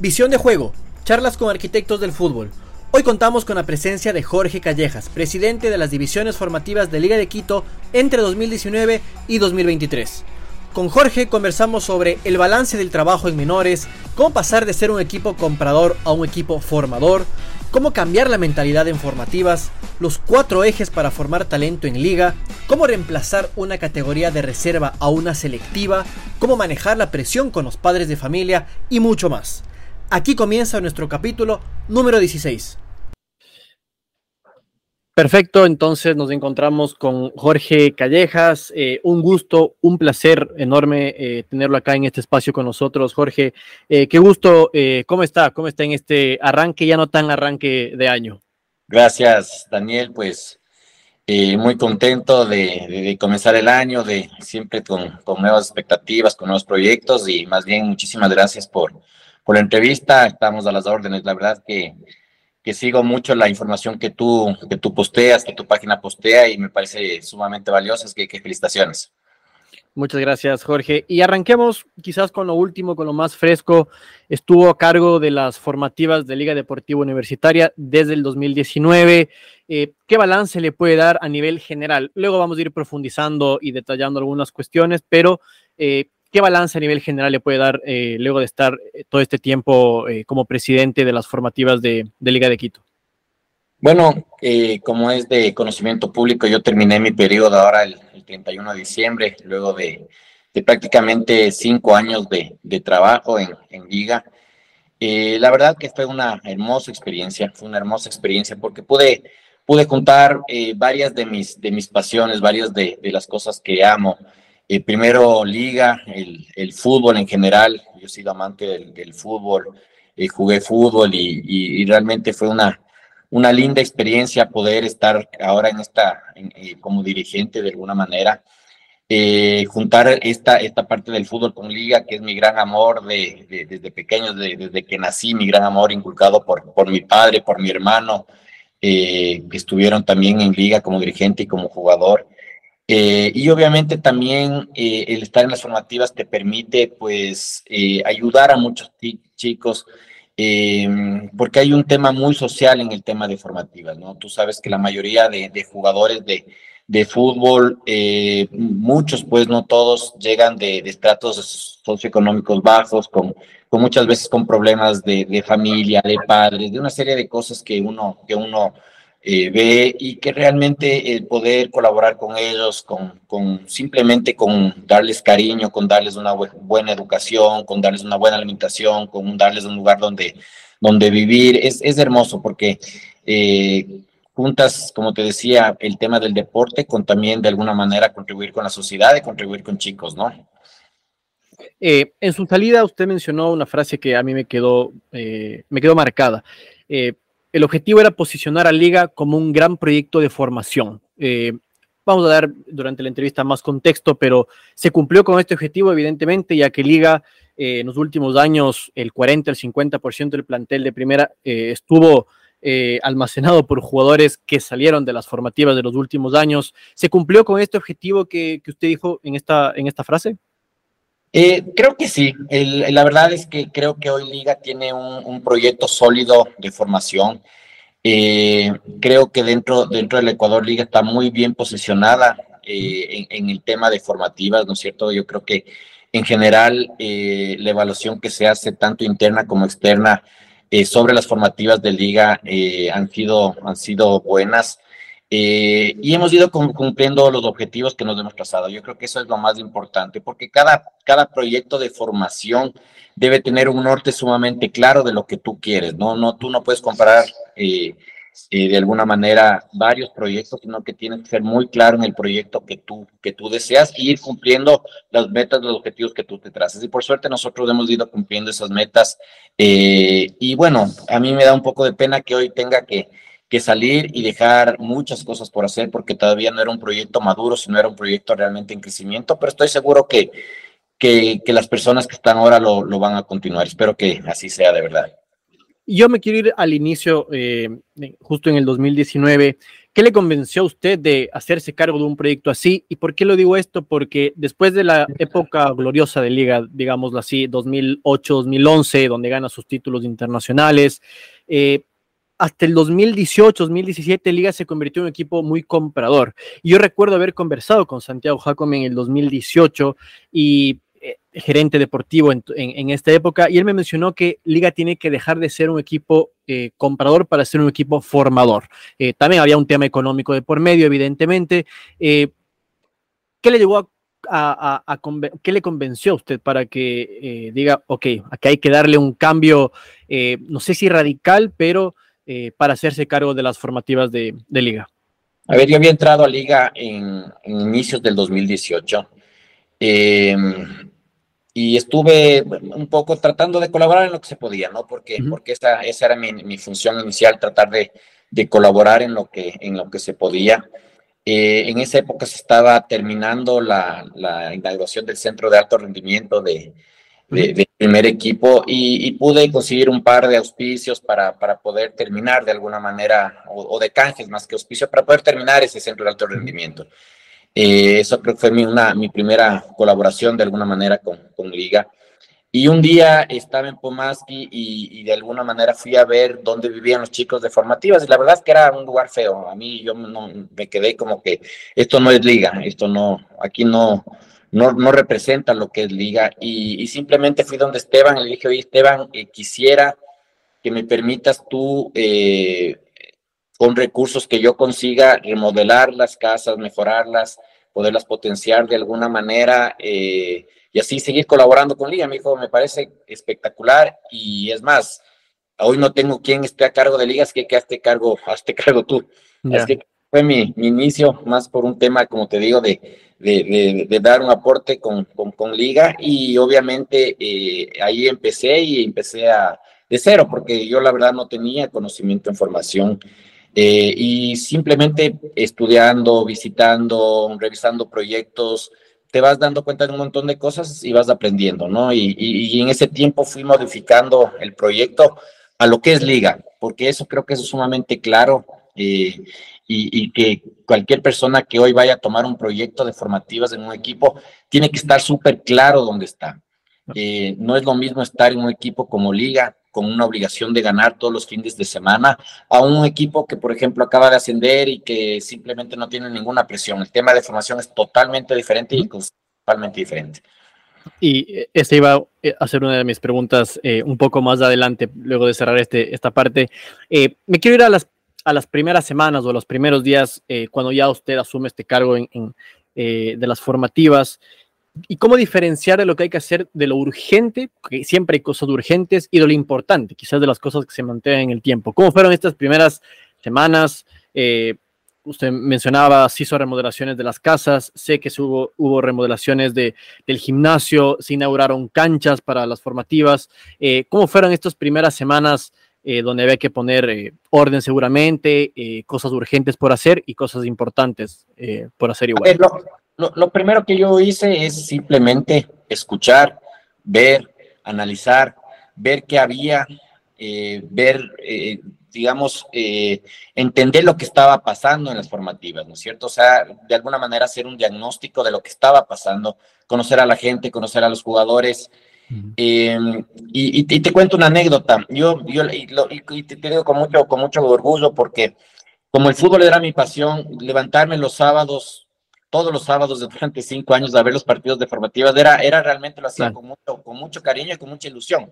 Visión de juego, charlas con arquitectos del fútbol. Hoy contamos con la presencia de Jorge Callejas, presidente de las divisiones formativas de Liga de Quito entre 2019 y 2023. Con Jorge conversamos sobre el balance del trabajo en menores, cómo pasar de ser un equipo comprador a un equipo formador, cómo cambiar la mentalidad en formativas, los cuatro ejes para formar talento en liga, cómo reemplazar una categoría de reserva a una selectiva, cómo manejar la presión con los padres de familia y mucho más. Aquí comienza nuestro capítulo número 16. Perfecto, entonces nos encontramos con Jorge Callejas. Eh, un gusto, un placer enorme eh, tenerlo acá en este espacio con nosotros. Jorge, eh, qué gusto. ¿Cómo está? ¿Cómo está en este arranque, ya no tan arranque de año? Gracias, Daniel. Pues muy contento de, comenzar el año, de siempre con, con nuevas expectativas, con nuevos proyectos y más bien muchísimas gracias por, por la entrevista. Estamos a las órdenes. La verdad que, que sigo mucho la información que tú, que tú posteas, que tu página postea y me parece sumamente valiosa. Es que, que felicitaciones. Muchas gracias, Jorge. Y arranquemos quizás con lo último, con lo más fresco. Estuvo a cargo de las formativas de Liga Deportiva Universitaria desde el 2019. Eh, ¿Qué balance le puede dar a nivel general? Luego vamos a ir profundizando y detallando algunas cuestiones, pero eh, ¿Qué balance a nivel general le puede dar eh, luego de estar eh, todo este tiempo eh, como presidente de las formativas de, Liga de Quito? Bueno, como es de conocimiento público, yo terminé mi periodo ahora el, 31 de diciembre, luego de, prácticamente cinco años de, trabajo en, Liga. la verdad que fue una hermosa experiencia, fue una hermosa experiencia porque pude, pude juntar varias de mis, de mis pasiones, varias de, de las cosas que amo. Eh, primero liga, el, fútbol en general, yo he sido amante del, fútbol, eh, jugué fútbol y, realmente fue una, una linda experiencia poder estar ahora en esta, eh, como dirigente de alguna manera, juntar esta, esta parte del fútbol con liga, que es mi gran amor de, desde pequeño, desde que nací, mi gran amor inculcado por, por mi padre, por mi hermano, que estuvieron también en liga como dirigente y como jugador. Eh, y obviamente también eh, el estar en las formativas te permite pues eh, ayudar a muchos chicos em, porque hay un tema muy social en el tema de formativas, ¿no? Tú sabes que la mayoría de, jugadores de, de fútbol, muchos pues no todos llegan de, estratos socioeconómicos bajos, con, con, muchas veces con problemas de, de familia, de padres, de una serie de cosas que uno, que uno eh, ve y que realmente el poder colaborar con ellos, con, con, simplemente con darles cariño, con darles una buena educación, con darles una buena alimentación, con darles un lugar donde, donde vivir, es, es hermoso porque eh, juntas, como te decía, el tema del deporte con también de alguna manera contribuir con la sociedad y contribuir con chicos, ¿no? Eh, en su salida usted mencionó una frase que a mí me quedó, me quedó marcada. El objetivo era posicionar a Liga como un gran proyecto de formación. Eh, vamos a dar durante la entrevista más contexto, pero se cumplió con este objetivo, evidentemente, ya que Liga eh, en los últimos años, el 40 al 50% del plantel de primera eh, estuvo almacenado por jugadores que salieron de las formativas de los últimos años. ¿Se cumplió con este objetivo que, usted dijo en esta, en esta frase? Eh, creo que sí. la verdad es que creo que hoy Liga tiene un, proyecto sólido de formación. Eh, creo que dentro, dentro del Ecuador Liga está muy bien posicionada eh, en, el tema de formativas, ¿no es cierto? Yo creo que en general la evaluación que se hace tanto interna como externa sobre las formativas de Liga han, sido, han sido buenas. Eh, y hemos ido cumpliendo los objetivos que nos hemos trazado. Yo creo que eso es lo más importante, porque cada, cada proyecto de formación debe tener un norte sumamente claro de lo que tú quieres. No, no tú no puedes comparar eh, eh, de alguna manera varios proyectos, sino que tienes que ser muy claro en el proyecto que tú, que tú deseas y ir cumpliendo las metas, los objetivos que tú te traces. Y por suerte nosotros hemos ido cumpliendo esas metas. y bueno, a mí me da un poco de pena que hoy tenga que que salir y dejar muchas cosas por hacer porque todavía no era un proyecto maduro, sino era un proyecto realmente en crecimiento, pero estoy seguro que, que, las personas que están ahora lo, van a continuar. Espero que así sea de verdad. Yo me quiero ir al inicio, eh, justo en el 2019. ¿Qué le convenció a usted de hacerse cargo de un proyecto así? ¿Y por qué lo digo esto? Porque después de la época gloriosa de Liga, digámoslo así, 2008-2011, donde gana sus títulos internacionales, eh, hasta el 2018, 2017, Liga se convirtió en un equipo muy comprador. Y yo recuerdo haber conversado con Santiago Jacome en el 2018 y eh, gerente deportivo en, esta época, y él me mencionó que Liga tiene que dejar de ser un equipo eh, comprador para ser un equipo formador. Eh, también había un tema económico de por medio, evidentemente. ¿Qué le llevó a, le convenció a usted para que diga, ok, aquí hay que darle un cambio, no sé si radical, pero para hacerse cargo de las formativas de, Liga? A ver, yo había entrado a Liga en, en inicios del 2018. Eh, y estuve un poco tratando de colaborar en lo que se podía, ¿no? Porque, porque esa, esa era mi, mi, función inicial, tratar de, de, colaborar en lo que, en lo que se podía. Eh, en esa época se estaba terminando la, la, inauguración del centro de alto rendimiento de, de, primer equipo y, pude conseguir un par de auspicios para, para poder terminar de alguna manera, o, o, de canjes más que auspicios, para poder terminar ese centro de alto rendimiento. Eh, eso creo que fue mi, una, mi primera colaboración de alguna manera con, con Liga. Y un día estaba en Pomaski y, y, de alguna manera fui a ver dónde vivían los chicos de formativas. Y la verdad es que era un lugar feo. A mí yo no, me quedé como que esto no es liga, esto no, aquí no, no, no representa lo que es liga. Y, y, simplemente fui donde Esteban y le dije, oye Esteban, eh, quisiera que me permitas tú eh, con recursos que yo consiga remodelar las casas, mejorarlas, poderlas potenciar de alguna manera eh, y así seguir colaborando con Liga. Me dijo, me parece espectacular y es más, hoy no tengo quien esté a cargo de ligas, que que hazte cargo, hazte cargo tú. Que fue mi, inicio, más por un tema, como te digo, de, de, de, dar un aporte con, con, con liga y obviamente eh, ahí empecé y empecé a, de cero, porque yo la verdad no tenía conocimiento en formación eh, y simplemente estudiando, visitando, revisando proyectos, te vas dando cuenta de un montón de cosas y vas aprendiendo, ¿no? Y, y, en ese tiempo fui modificando el proyecto a lo que es liga, porque eso creo que es sumamente claro eh, y, y, que cualquier persona que hoy vaya a tomar un proyecto de formativas en un equipo tiene que estar súper claro dónde está. Eh, no es lo mismo estar en un equipo como liga con una obligación de ganar todos los fines de semana, a un equipo que, por ejemplo, acaba de ascender y que simplemente no tiene ninguna presión. El tema de formación es totalmente diferente y totalmente diferente. Y eh, esta iba eh, a ser una de mis preguntas eh, un poco más adelante, luego de cerrar este, esta parte. me quiero ir a las, a las primeras semanas o los primeros días, cuando ya usted asume este cargo en, de las formativas y cómo diferenciar de lo que hay que hacer de lo urgente, que siempre hay cosas urgentes, y de lo importante, quizás de las cosas que se mantienen en el tiempo. ¿Cómo fueron estas primeras semanas? Eh, usted mencionaba, se hizo remodelaciones de las casas, sé que hubo, remodelaciones de, del gimnasio, se inauguraron canchas para las formativas. Eh, ¿Cómo fueron estas primeras semanas eh, donde había que poner orden seguramente, cosas urgentes por hacer y cosas importantes por hacer igual? Lo, primero que yo hice es simplemente escuchar, ver, analizar, ver qué había, eh, ver, eh, digamos, eh, entender lo que estaba pasando en las formativas, ¿no es cierto? O sea, de alguna manera hacer un diagnóstico de lo que estaba pasando, conocer a la gente, conocer a los jugadores. Em, y, te cuento una anécdota. Yo, yo y, te, te digo con mucho, con mucho orgullo porque como el fútbol era mi pasión, levantarme los sábados todos los sábados durante cinco años a ver los partidos de formativas, era, era realmente lo hacía con, mucho, con mucho cariño y con mucha ilusión.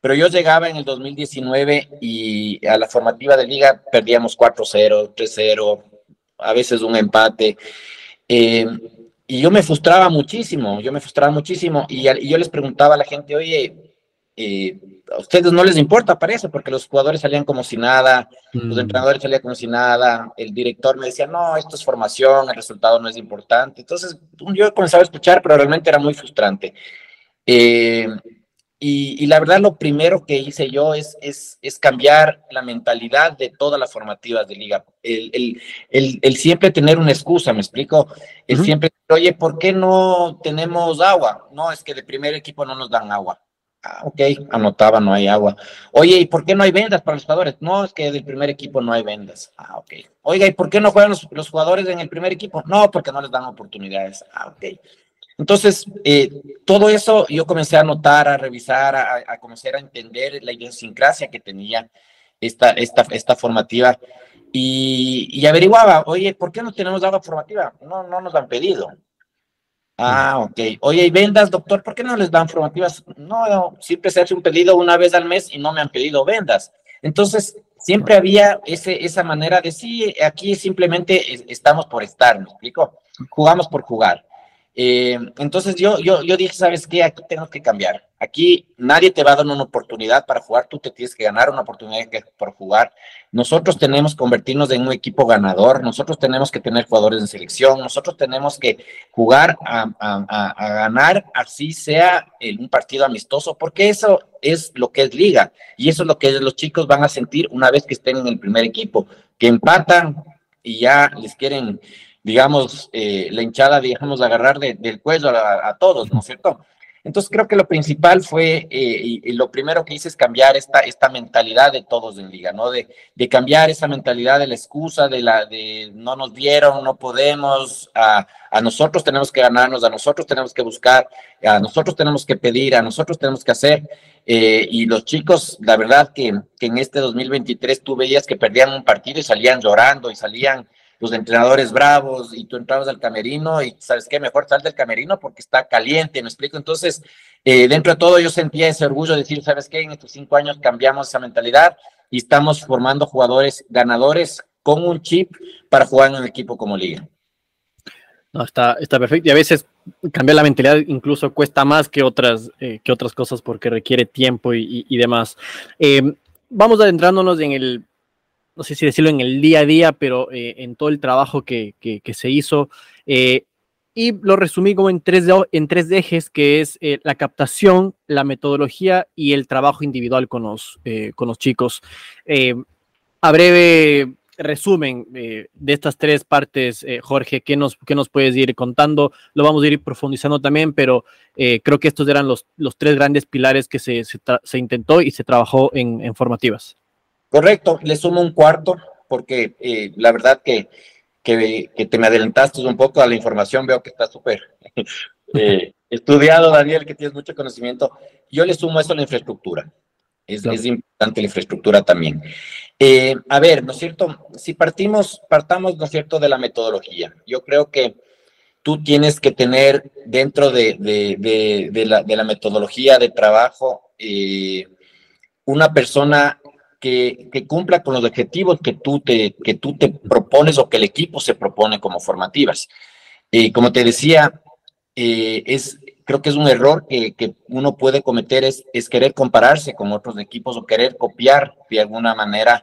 Pero yo llegaba en el 2019 y a la formativa de liga perdíamos 4-0, 3-0, a veces un empate. Eh, y yo me frustraba muchísimo, yo me frustraba muchísimo y, y, yo les preguntaba a la gente, oye, eh, a ustedes no les importa, parece, porque los jugadores salían como si nada, los mm. entrenadores salían como si nada, el director me decía, no, esto es formación, el resultado no es importante. Entonces, yo comenzaba a escuchar, pero realmente era muy frustrante. Eh, y, y, la verdad, lo primero que hice yo es, es, es, cambiar la mentalidad de todas las formativas de liga. El, el, el, el siempre tener una excusa, ¿me explico? El siempre, oye, ¿por qué no tenemos agua? No, es que de primer equipo no nos dan agua Ah, ok, anotaba, no hay agua. Oye, ¿y por qué no hay vendas para los jugadores? No, es que del primer equipo no hay vendas. Ah, ok. Oiga, ¿y por qué no juegan los, jugadores en el primer equipo? No, porque no les dan oportunidades. Ah, ok. Entonces, eh, todo eso yo comencé a notar, a revisar, a, a, comenzar a entender la idiosincrasia que tenía esta, esta, esta formativa y, y, averiguaba, oye, ¿por qué no tenemos agua formativa? No, no nos han pedido. Ah, ok. Oye, ¿y vendas, doctor? ¿Por qué no les dan formativas? No, siempre se hace un pedido una vez al mes y no me han pedido vendas. Entonces, siempre había ese, esa manera de, sí, aquí simplemente estamos por estar, ¿me explico? Jugamos por jugar. Eh, entonces yo, yo, yo dije, ¿sabes qué? Aquí tengo que cambiar. Aquí nadie te va a dar una oportunidad para jugar, tú te tienes que ganar una oportunidad por jugar. Nosotros tenemos que convertirnos en un equipo ganador, nosotros tenemos que tener jugadores de selección, nosotros tenemos que jugar a, a ganar, así sea en un partido amistoso, porque eso es lo que es liga y eso es lo que los chicos van a sentir una vez que estén en el primer equipo, que empatan y ya les quieren digamos, eh, la hinchada, digamos, agarrar del cuello a, todos, ¿no es cierto? Entonces creo que lo principal fue, eh, y, lo primero que hice es cambiar esta, esta mentalidad de todos en liga, ¿no? De, de cambiar esa mentalidad de la excusa, de la de no nos dieron, no podemos, a, a, nosotros tenemos que ganarnos, a nosotros tenemos que buscar, a nosotros tenemos que pedir, a nosotros tenemos que hacer. Eh, y los chicos, la verdad que, que en este 2023 tú veías que perdían un partido y salían llorando y salían los entrenadores bravos y tú entrabas al camerino y sabes qué, mejor sal del camerino porque está caliente, me explico. Entonces, eh, dentro de todo yo sentía ese orgullo de decir, sabes qué, en estos cinco años cambiamos esa mentalidad y estamos formando jugadores ganadores con un chip para jugar en un equipo como liga. No, está, está perfecto. Y a veces cambiar la mentalidad incluso cuesta más que otras, eh, que otras cosas porque requiere tiempo y, demás. Eh, vamos adentrándonos en el no sé si decirlo en el día a día, pero eh, en todo el trabajo que, se hizo. Eh, y lo resumí como en tres, en tres ejes, que es eh, la captación, la metodología y el trabajo individual con los, con los chicos. a breve resumen de estas tres partes, Jorge, ¿qué nos, ¿qué nos puedes ir contando? Lo vamos a ir profundizando también, pero creo que estos eran los, los tres grandes pilares que se, se, intentó y se trabajó en, en formativas. Correcto, le sumo un cuarto porque eh, la verdad que, que, te me adelantaste un poco a la información, veo que está súper eh, estudiado, Daniel, que tienes mucho conocimiento. Yo le sumo eso a la infraestructura. Es, es importante la infraestructura también. Eh, a ver, ¿no es cierto? Si partimos, partamos, ¿no es cierto?, de la metodología. Yo creo que tú tienes que tener dentro de, de, de la, metodología de trabajo una persona que, cumpla con los objetivos que tú, te, que tú te propones o que el equipo se propone como formativas. y como te decía, eh, es, creo que es un error que, que uno puede cometer, es, es, querer compararse con otros equipos o querer copiar de alguna manera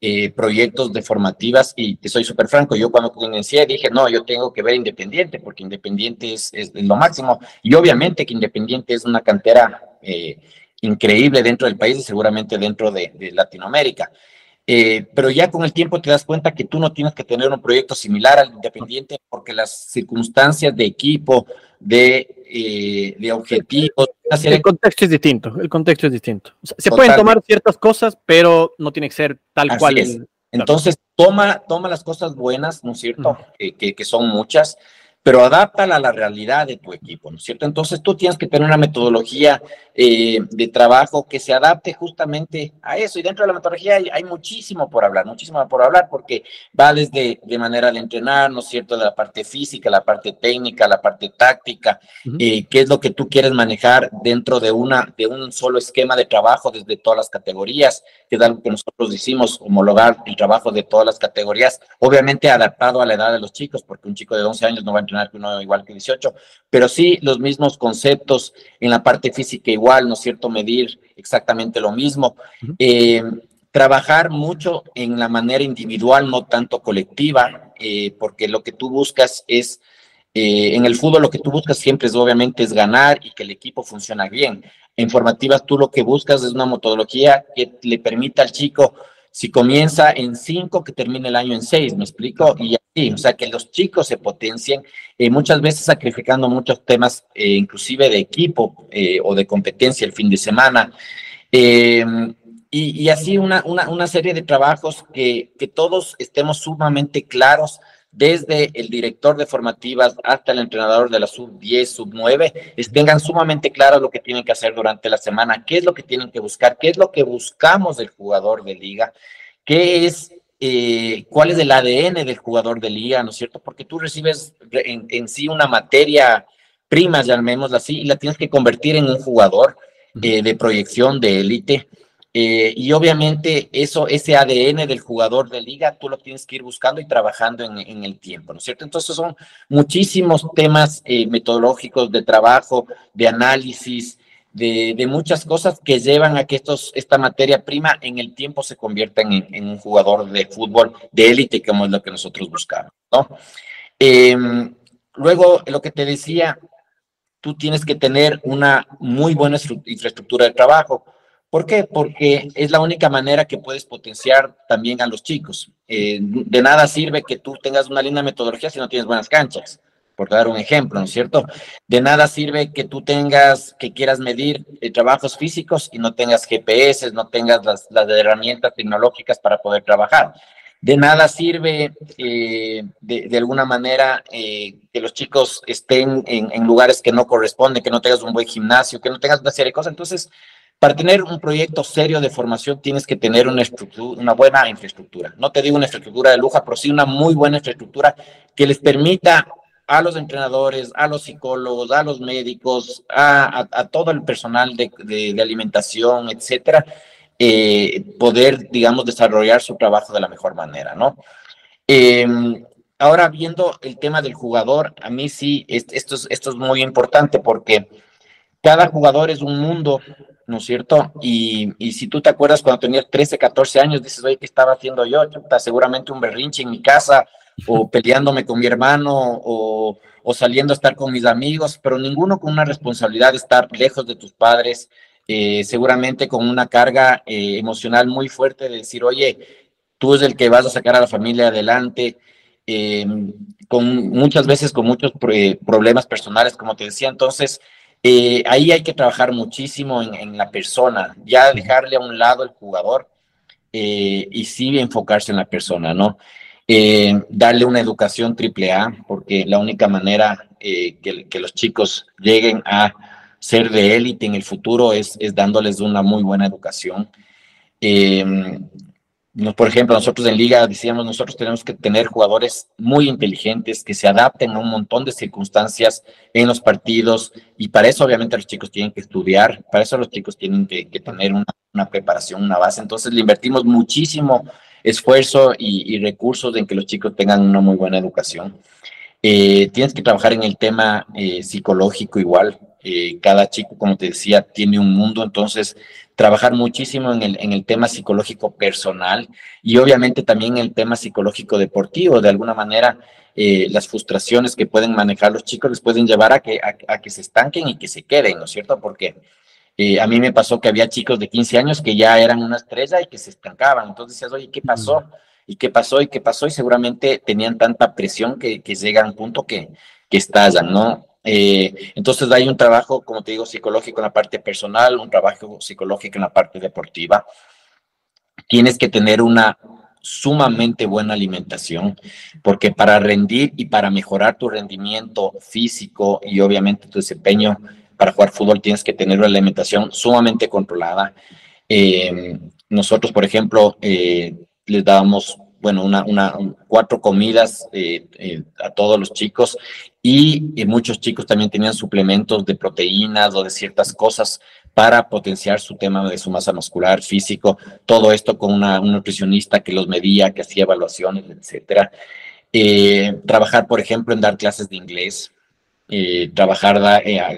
eh, proyectos de formativas. Y te soy súper franco, yo cuando comencé dije, no, yo tengo que ver Independiente, porque Independiente es, es, lo máximo. Y obviamente que Independiente es una cantera... Eh, increíble dentro del país y seguramente dentro de, Latinoamérica. Eh, pero ya con el tiempo te das cuenta que tú no tienes que tener un proyecto similar al independiente porque las circunstancias de equipo, de, eh, de objetivos... El contexto es distinto, el contexto es distinto. se pueden tomar ciertas cosas, pero no tiene que ser tal cual. Entonces, toma, toma las cosas buenas, ¿no es cierto? que, que, son muchas, pero adáptala a la realidad de tu equipo, ¿no es cierto? Entonces tú tienes que tener una metodología eh, de trabajo que se adapte justamente a eso. Y dentro de la metodología hay, muchísimo por hablar, muchísimo por hablar, porque va desde de manera de entrenar, ¿no es cierto? De la parte física, la parte técnica, la parte táctica, eh, qué es lo que tú quieres manejar dentro de, una, de un solo esquema de trabajo desde todas las categorías, que es algo que nosotros hicimos, homologar el trabajo de todas las categorías, obviamente adaptado a la edad de los chicos, porque un chico de 11 años no va a que uno igual que 18, pero sí los mismos conceptos en la parte física igual, ¿no es cierto? Medir exactamente lo mismo. Eh, trabajar mucho en la manera individual, no tanto colectiva, eh, porque lo que tú buscas es, eh, en el fútbol lo que tú buscas siempre es obviamente es ganar y que el equipo funcione bien. En formativas tú lo que buscas es una metodología que le permita al chico Si comienza en cinco, que termine el año en seis, ¿me explico? Y así, o sea, que los chicos se potencien, eh, muchas veces sacrificando muchos temas, eh, inclusive de equipo eh, o de competencia el fin de semana. Y, así una, una, una, serie de trabajos que, que todos estemos sumamente claros desde el director de formativas hasta el entrenador de la sub 10, sub 9, tengan sumamente claro lo que tienen que hacer durante la semana, qué es lo que tienen que buscar, qué es lo que buscamos del jugador de liga, qué es, eh, cuál es el ADN del jugador de liga, ¿no es cierto? Porque tú recibes en, sí una materia prima, llamémosla así, y la tienes que convertir en un jugador eh, de proyección de élite eh, y obviamente eso, ese ADN del jugador de liga, tú lo tienes que ir buscando y trabajando en, el tiempo, ¿no es cierto? Entonces son muchísimos temas eh, metodológicos de trabajo, de análisis, de, muchas cosas que llevan a que estos, esta materia prima en el tiempo se convierta en, un jugador de fútbol de élite, como es lo que nosotros buscamos, ¿no? Em, luego, lo que te decía, tú tienes que tener una muy buena infraestructura de trabajo ¿Por qué? Porque es la única manera que puedes potenciar también a los chicos. Eh, de nada sirve que tú tengas una linda metodología si no tienes buenas canchas, por dar un ejemplo, ¿no es cierto? De nada sirve que tú tengas, que quieras medir eh, trabajos físicos y no tengas GPS, no tengas las, herramientas tecnológicas para poder trabajar. De nada sirve, eh, de, alguna manera, que los chicos estén en, en, lugares que no corresponden, que no tengas un buen gimnasio, que no tengas una serie de cosas. Entonces, para tener un proyecto serio de formación tienes que tener una, estructura, una buena infraestructura. No te digo una infraestructura de lujo, pero sí una muy buena infraestructura que les permita a los entrenadores, a los psicólogos, a los médicos, a, todo el personal de, alimentación, etcétera, eh, poder, digamos, desarrollar su trabajo de la mejor manera, ¿no? Em, ahora, viendo el tema del jugador, a mí sí, esto esto es muy importante porque cada jugador es un mundo ¿no es cierto? Y, si tú te acuerdas cuando tenías 13, 14 años, dices, oye, ¿qué estaba haciendo yo? seguramente un berrinche en mi casa, o peleándome con mi hermano, o, saliendo a estar con mis amigos, pero ninguno con una responsabilidad de estar lejos de tus padres, eh, seguramente con una carga eh, emocional muy fuerte de decir, oye, tú es el que vas a sacar a la familia adelante, eh, con muchas veces con muchos problemas personales, como te decía, entonces eh, ahí hay que trabajar muchísimo en, la persona, ya dejarle a un lado el jugador eh, y sí enfocarse en la persona, ¿no? Eh, darle una educación triple A, porque la única manera que, que, los chicos lleguen a ser de élite en el futuro es, es dándoles una muy buena educación por ejemplo, nosotros en liga decíamos, nosotros tenemos que tener jugadores muy inteligentes que se adapten a un montón de circunstancias en los partidos y para eso obviamente los chicos tienen que estudiar, para eso los chicos tienen que, tener una, preparación, una base. Entonces le invertimos muchísimo esfuerzo y, recursos en que los chicos tengan una muy buena educación. Eh, tienes que trabajar en el tema eh, psicológico igual. Eh, cada chico, como te decía, tiene un mundo, entonces trabajar muchísimo en el, en el tema psicológico personal y obviamente también en el tema psicológico deportivo. De alguna manera, eh, las frustraciones que pueden manejar los chicos les pueden llevar a que, a, que se estanquen y que se queden, ¿no es cierto? Porque eh, a mí me pasó que había chicos de 15 años que ya eran una estrella y que se estancaban. Entonces decías, oye, ¿qué pasó? ¿Y qué pasó? ¿Y qué pasó? Y seguramente tenían tanta presión que, que llega a un punto que, que estallan, ¿no? Eh, entonces hay un trabajo, como te digo, psicológico en la parte personal, un trabajo psicológico en la parte deportiva. Tienes que tener una sumamente buena alimentación, porque para rendir y para mejorar tu rendimiento físico y obviamente tu desempeño para jugar fútbol tienes que tener una alimentación sumamente controlada. Eh, nosotros, por ejemplo, eh, les dábamos bueno, una, una, cuatro comidas eh, eh, a todos los chicos y, muchos chicos también tenían suplementos de proteínas o de ciertas cosas para potenciar su tema de su masa muscular, físico, todo esto con una, un nutricionista que los medía, que hacía evaluaciones, etcétera. Eh, trabajar, por ejemplo, en dar clases de inglés, trabajar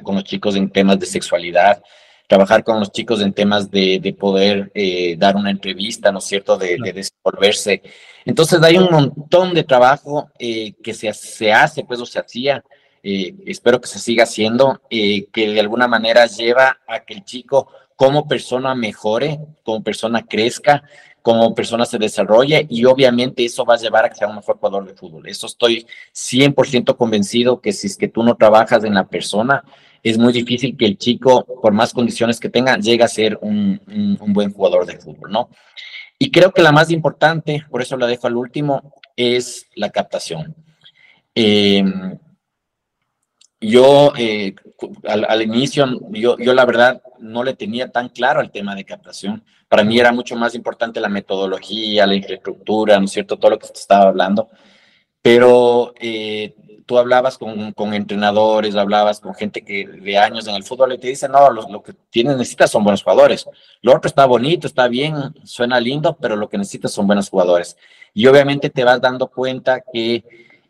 con los chicos en temas de sexualidad, trabajar con los chicos en temas de, de poder eh, dar una entrevista, ¿no es cierto?, de, de, desenvolverse. Entonces hay un montón de trabajo eh, que se, se, hace, pues, o se hacía, eh, espero que se siga haciendo, que de alguna manera lleva a que el chico como persona mejore, como persona crezca, como persona se desarrolle y obviamente eso va a llevar a que sea un mejor jugador de fútbol. Eso estoy 100% convencido que si es que tú no trabajas en la persona, es muy difícil que el chico, por más condiciones que tenga, llegue a ser un, buen jugador de fútbol, ¿no? Y creo que la más importante, por eso la dejo al último, es la captación. Em, yo eh, al, inicio, yo, yo la verdad no le tenía tan claro el tema de captación. Para mí era mucho más importante la metodología, la infraestructura, ¿no es cierto? Todo lo que te estaba hablando. Pero eh, tú hablabas con, con, entrenadores, hablabas con gente que de años en el fútbol y te dicen, no, lo, lo, que tienes, necesitas son buenos jugadores. Lo está bonito, está bien, suena lindo, pero lo que necesitas son buenos jugadores. Y obviamente te vas dando cuenta que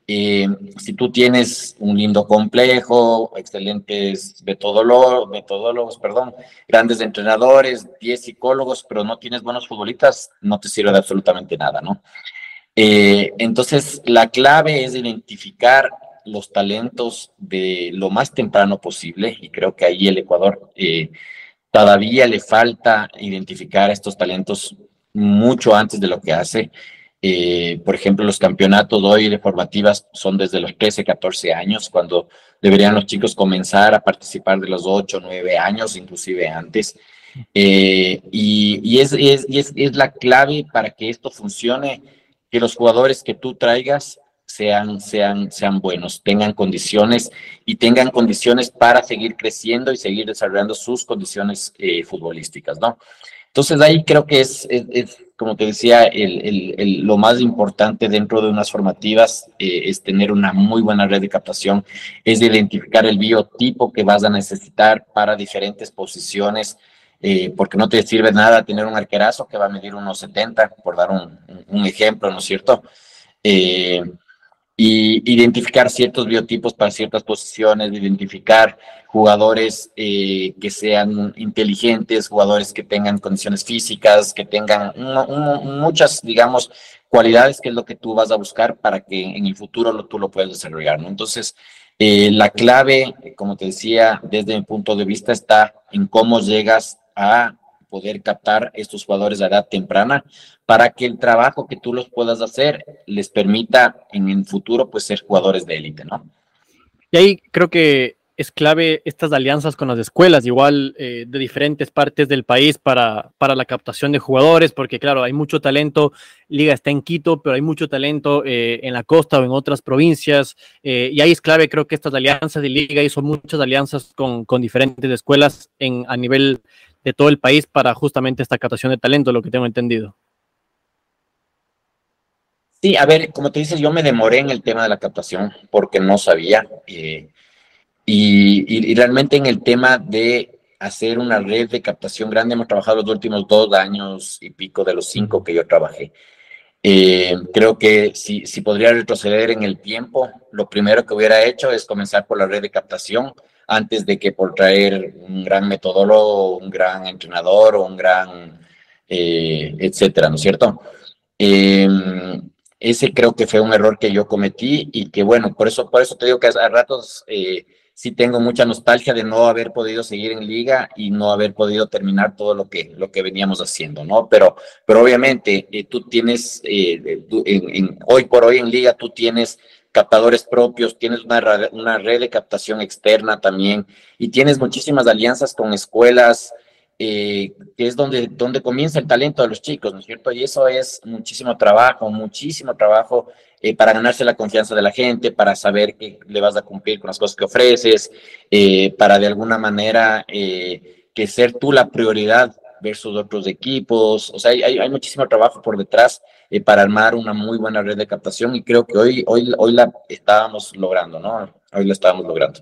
eh, si tú tienes un lindo complejo, excelentes metodólogos, metodólogos, perdón, grandes entrenadores, 10 psicólogos, pero no tienes buenos futbolistas, no te sirve de absolutamente nada, ¿no? Eh, entonces, la clave es identificar los talentos de lo más temprano posible y creo que ahí el Ecuador eh, todavía le falta identificar estos talentos mucho antes de lo que hace. Eh, por ejemplo, los campeonatos hoy de formativas son desde los 13, 14 años, cuando deberían los chicos comenzar a participar de los 8, 9 años, inclusive antes. Eh, y, es, la clave para que esto funcione, que los jugadores que tú traigas sean, sean, sean buenos, tengan condiciones y tengan condiciones para seguir creciendo y seguir desarrollando sus condiciones eh, futbolísticas, ¿no? Entonces ahí creo que es, como te decía, el, lo más importante dentro de unas formativas eh, es tener una muy buena red de captación, es identificar el biotipo que vas a necesitar para diferentes posiciones, eh, porque no te sirve nada tener un arquerazo que va a medir unos 70, por dar un, un ejemplo, ¿no es cierto? Eh, y identificar ciertos biotipos para ciertas posiciones, identificar jugadores eh, que sean inteligentes, jugadores que tengan condiciones físicas, que tengan muchas, digamos, cualidades que es lo que tú vas a buscar para que en el futuro tú lo puedas desarrollar, ¿no? Entonces, eh, la clave, como te decía, desde mi punto de vista está en cómo llegas a poder captar estos jugadores a edad temprana para que el trabajo que tú los puedas hacer les permita en el futuro pues ser jugadores de élite, ¿no? Y ahí creo que es clave estas alianzas con las escuelas, igual eh, de diferentes partes del país para, para la captación de jugadores, porque claro, hay mucho talento, Liga está en Quito, pero hay mucho talento eh, en la costa o en otras provincias, eh, y ahí es clave, creo que estas alianzas de Liga hizo muchas alianzas con, con diferentes escuelas en, a nivel de todo el país para justamente esta captación de talento, lo que tengo entendido. Sí, a ver, como te dices, yo me demoré en el tema de la captación porque no sabía. Eh, y, realmente en el tema de hacer una red de captación grande, hemos trabajado los últimos dos años y pico de los cinco que yo trabajé. Eh, creo que si, si podría retroceder en el tiempo, lo primero que hubiera hecho es comenzar por la red de captación antes de que por traer un gran metodólogo, un gran entrenador o un gran, eh, etcétera, ¿no es cierto? Em, ese creo que fue un error que yo cometí y que bueno, por eso, por eso te digo que a ratos eh, sí tengo mucha nostalgia de no haber podido seguir en liga y no haber podido terminar todo lo que, lo que veníamos haciendo, ¿no? Pero, pero obviamente eh, tú tienes, hoy por hoy en liga tú tienes captadores propios, tienes una, una red de captación externa también y tienes muchísimas alianzas con escuelas, eh, que es donde, donde comienza el talento de los chicos, ¿no es cierto? Y eso es muchísimo trabajo, muchísimo trabajo eh, para ganarse la confianza de la gente, para saber que le vas a cumplir con las cosas que ofreces, eh, para de alguna manera que ser tú la prioridad versus otros equipos. O sea, hay, hay muchísimo trabajo por detrás eh, para armar una muy buena red de captación y creo que hoy, hoy, hoy la estábamos logrando, ¿no? Hoy la estábamos logrando.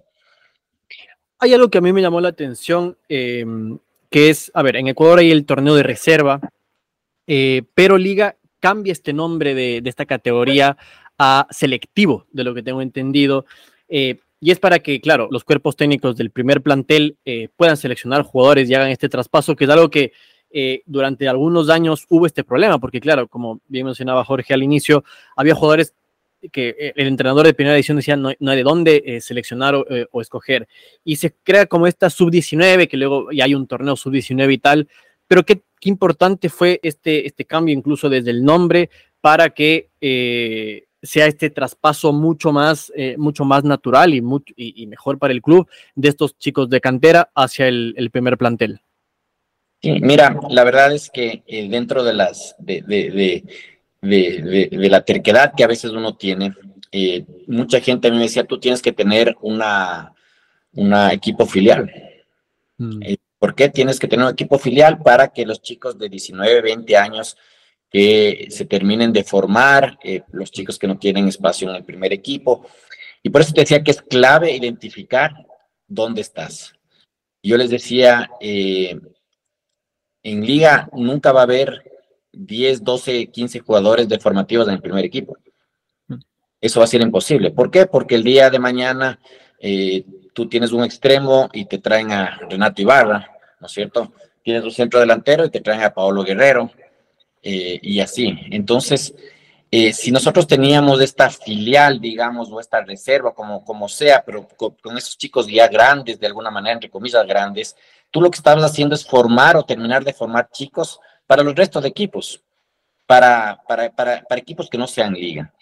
Hay algo que a mí me llamó la atención, em, que es, a ver, en Ecuador hay el torneo de reserva, eh, pero Liga cambia este nombre de, de, esta categoría a selectivo, de lo que tengo entendido. Eh, y es para que, claro, los cuerpos técnicos del primer plantel puedan seleccionar jugadores y hagan este traspaso, que es algo que eh, durante algunos años hubo este problema, porque claro, como bien mencionaba Jorge al inicio, había jugadores que el entrenador de primera edición decía no, no hay de dónde eh, seleccionar o, escoger. Y se crea como esta sub-19, que luego ya hay un torneo sub-19 y tal, pero qué, qué, importante fue este, este cambio incluso desde el nombre para que sea este traspaso mucho más, mucho más natural y, mucho, y, mejor para el club de estos chicos de cantera hacia el, el primer plantel. Sí, mira, la verdad es que dentro de las de, de, de, de, la terquedad que a veces uno tiene. Eh, mucha gente me decía, tú tienes que tener una, una equipo filial. Mm. Eh, ¿Por qué tienes que tener un equipo filial? Para que los chicos de 19, 20 años que se terminen de formar, eh, los chicos que no tienen espacio en el primer equipo. Y por eso te decía que es clave identificar dónde estás. Yo les decía, en liga nunca va a haber 10, 12, 15 jugadores de formativos en el primer equipo. Eso va a ser imposible. ¿Por qué? Porque el día de mañana eh, tú tienes un extremo y te traen a Renato Ibarra, ¿no es cierto? Tienes un centro delantero y te traen a Paolo Guerrero eh, y así. Entonces, eh, si nosotros teníamos esta filial, digamos, o esta reserva, como, como sea, pero con, con, esos chicos ya grandes, de alguna manera, entre comillas, grandes, tú lo que estabas haciendo es formar o terminar de formar chicos para los restos de equipos, para, para, para, para equipos que no sean liga.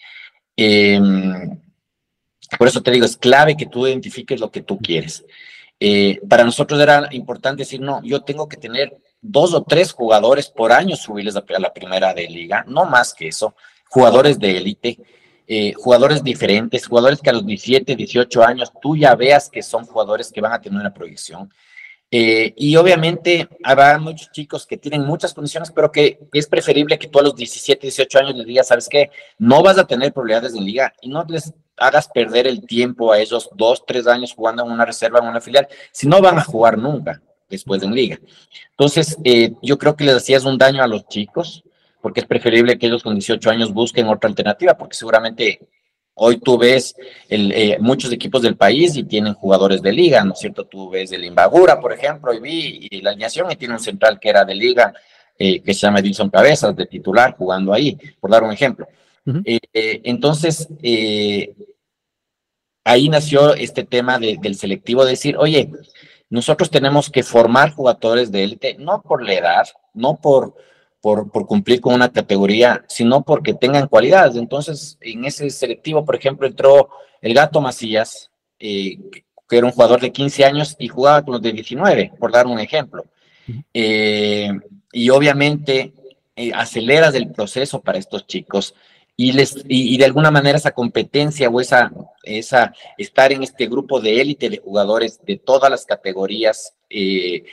Em, por eso te digo, es clave que tú identifiques lo que tú quieres. Eh, para nosotros era importante decir, no, yo tengo que tener dos o tres jugadores por año subirles a, la primera de liga, no más que eso, jugadores de élite, eh, jugadores diferentes, jugadores que a los 17, 18 años tú ya veas que son jugadores que van a tener una proyección. Eh, y obviamente habrá muchos chicos que tienen muchas condiciones, pero que es preferible que tú a los 17, 18 años les digas, ¿sabes qué? No vas a tener probabilidades en liga y no les hagas perder el tiempo a esos dos, tres años jugando en una reserva, en una filial, si no van a jugar nunca después en liga. Entonces, eh, yo creo que les hacías un daño a los chicos, porque es preferible que ellos con 18 años busquen otra alternativa, porque seguramente Hoy tú ves el, eh, muchos equipos del país y tienen jugadores de liga, ¿no es cierto? Tú ves el Imbagura, por ejemplo, y vi y la alineación y tiene un central que era de liga, eh, que se llama Edison Cabezas, de titular, jugando ahí, por dar un ejemplo. Eh, entonces, ahí nació este tema del selectivo, decir, oye, nosotros tenemos que formar jugadores de élite, no por la edad, no por por, por, cumplir con una categoría, sino porque tengan cualidades. Entonces, en ese selectivo, por ejemplo, entró el Gato Macías, eh, que era un jugador de 15 años y jugaba con los de 19, por dar un ejemplo. Eh, y obviamente eh, aceleras el proceso para estos chicos y, les, y, de alguna manera esa competencia o esa, esa estar en este grupo de élite de jugadores de todas las categorías eh,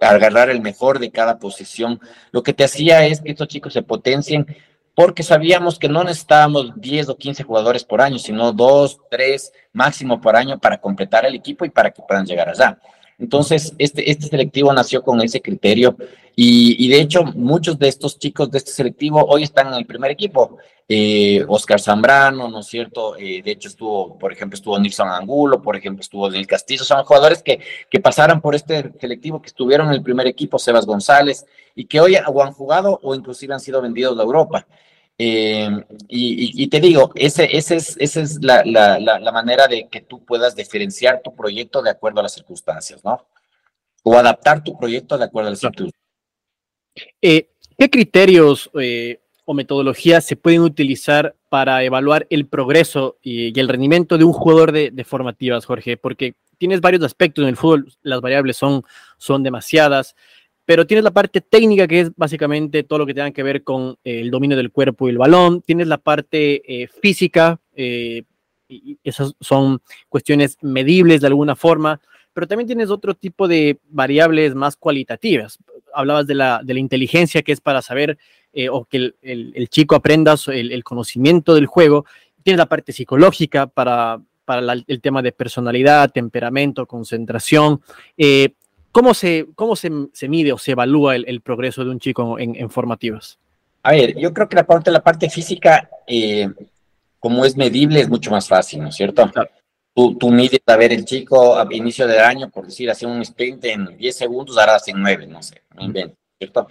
agarrar el mejor de cada posición. Lo que te hacía es que estos chicos se potencien porque sabíamos que no necesitábamos 10 o 15 jugadores por año, sino 2, 3 máximo por año para completar el equipo y para que puedan llegar allá. Entonces, este, este selectivo nació con ese criterio y, de hecho muchos de estos chicos de este selectivo hoy están en el primer equipo. Eh, Oscar Zambrano, ¿no es cierto? Eh, de hecho estuvo, por ejemplo, estuvo Nilson Angulo, por ejemplo, estuvo Del Castillo, son jugadores que, que pasaron por este selectivo, que estuvieron en el primer equipo, Sebas González, y que hoy han jugado o inclusive han sido vendidos a Europa. Eh, y, te digo, ese, ese es, esa es la, la, la, manera de que tú puedas diferenciar tu proyecto de acuerdo a las circunstancias, ¿no? O adaptar tu proyecto de acuerdo a las circunstancias. Eh, ¿Qué criterios eh, o metodologías se pueden utilizar para evaluar el progreso y, el rendimiento de un jugador de, de, formativas, Jorge? Porque tienes varios aspectos en el fútbol, las variables son, son demasiadas pero tienes la parte técnica que es básicamente todo lo que tenga que ver con eh, el dominio del cuerpo y el balón, tienes la parte eh, física, eh, y esas son cuestiones medibles de alguna forma, pero también tienes otro tipo de variables más cualitativas. Hablabas de la, de la inteligencia que es para saber o que el, el, chico aprenda el, el, conocimiento del juego, tienes la parte psicológica para, para el tema de personalidad, temperamento, concentración. ¿Cómo se, cómo se, se mide o se evalúa el, el progreso de un chico en, en, formativas? A ver, yo creo que la parte, la parte física, eh, como es medible, es mucho más fácil, ¿no es cierto? Claro. Tú, tú, mides a ver el chico a inicio del año, por decir, hace un sprint en 10 segundos, ahora hace 9, no sé, me invento, ¿cierto?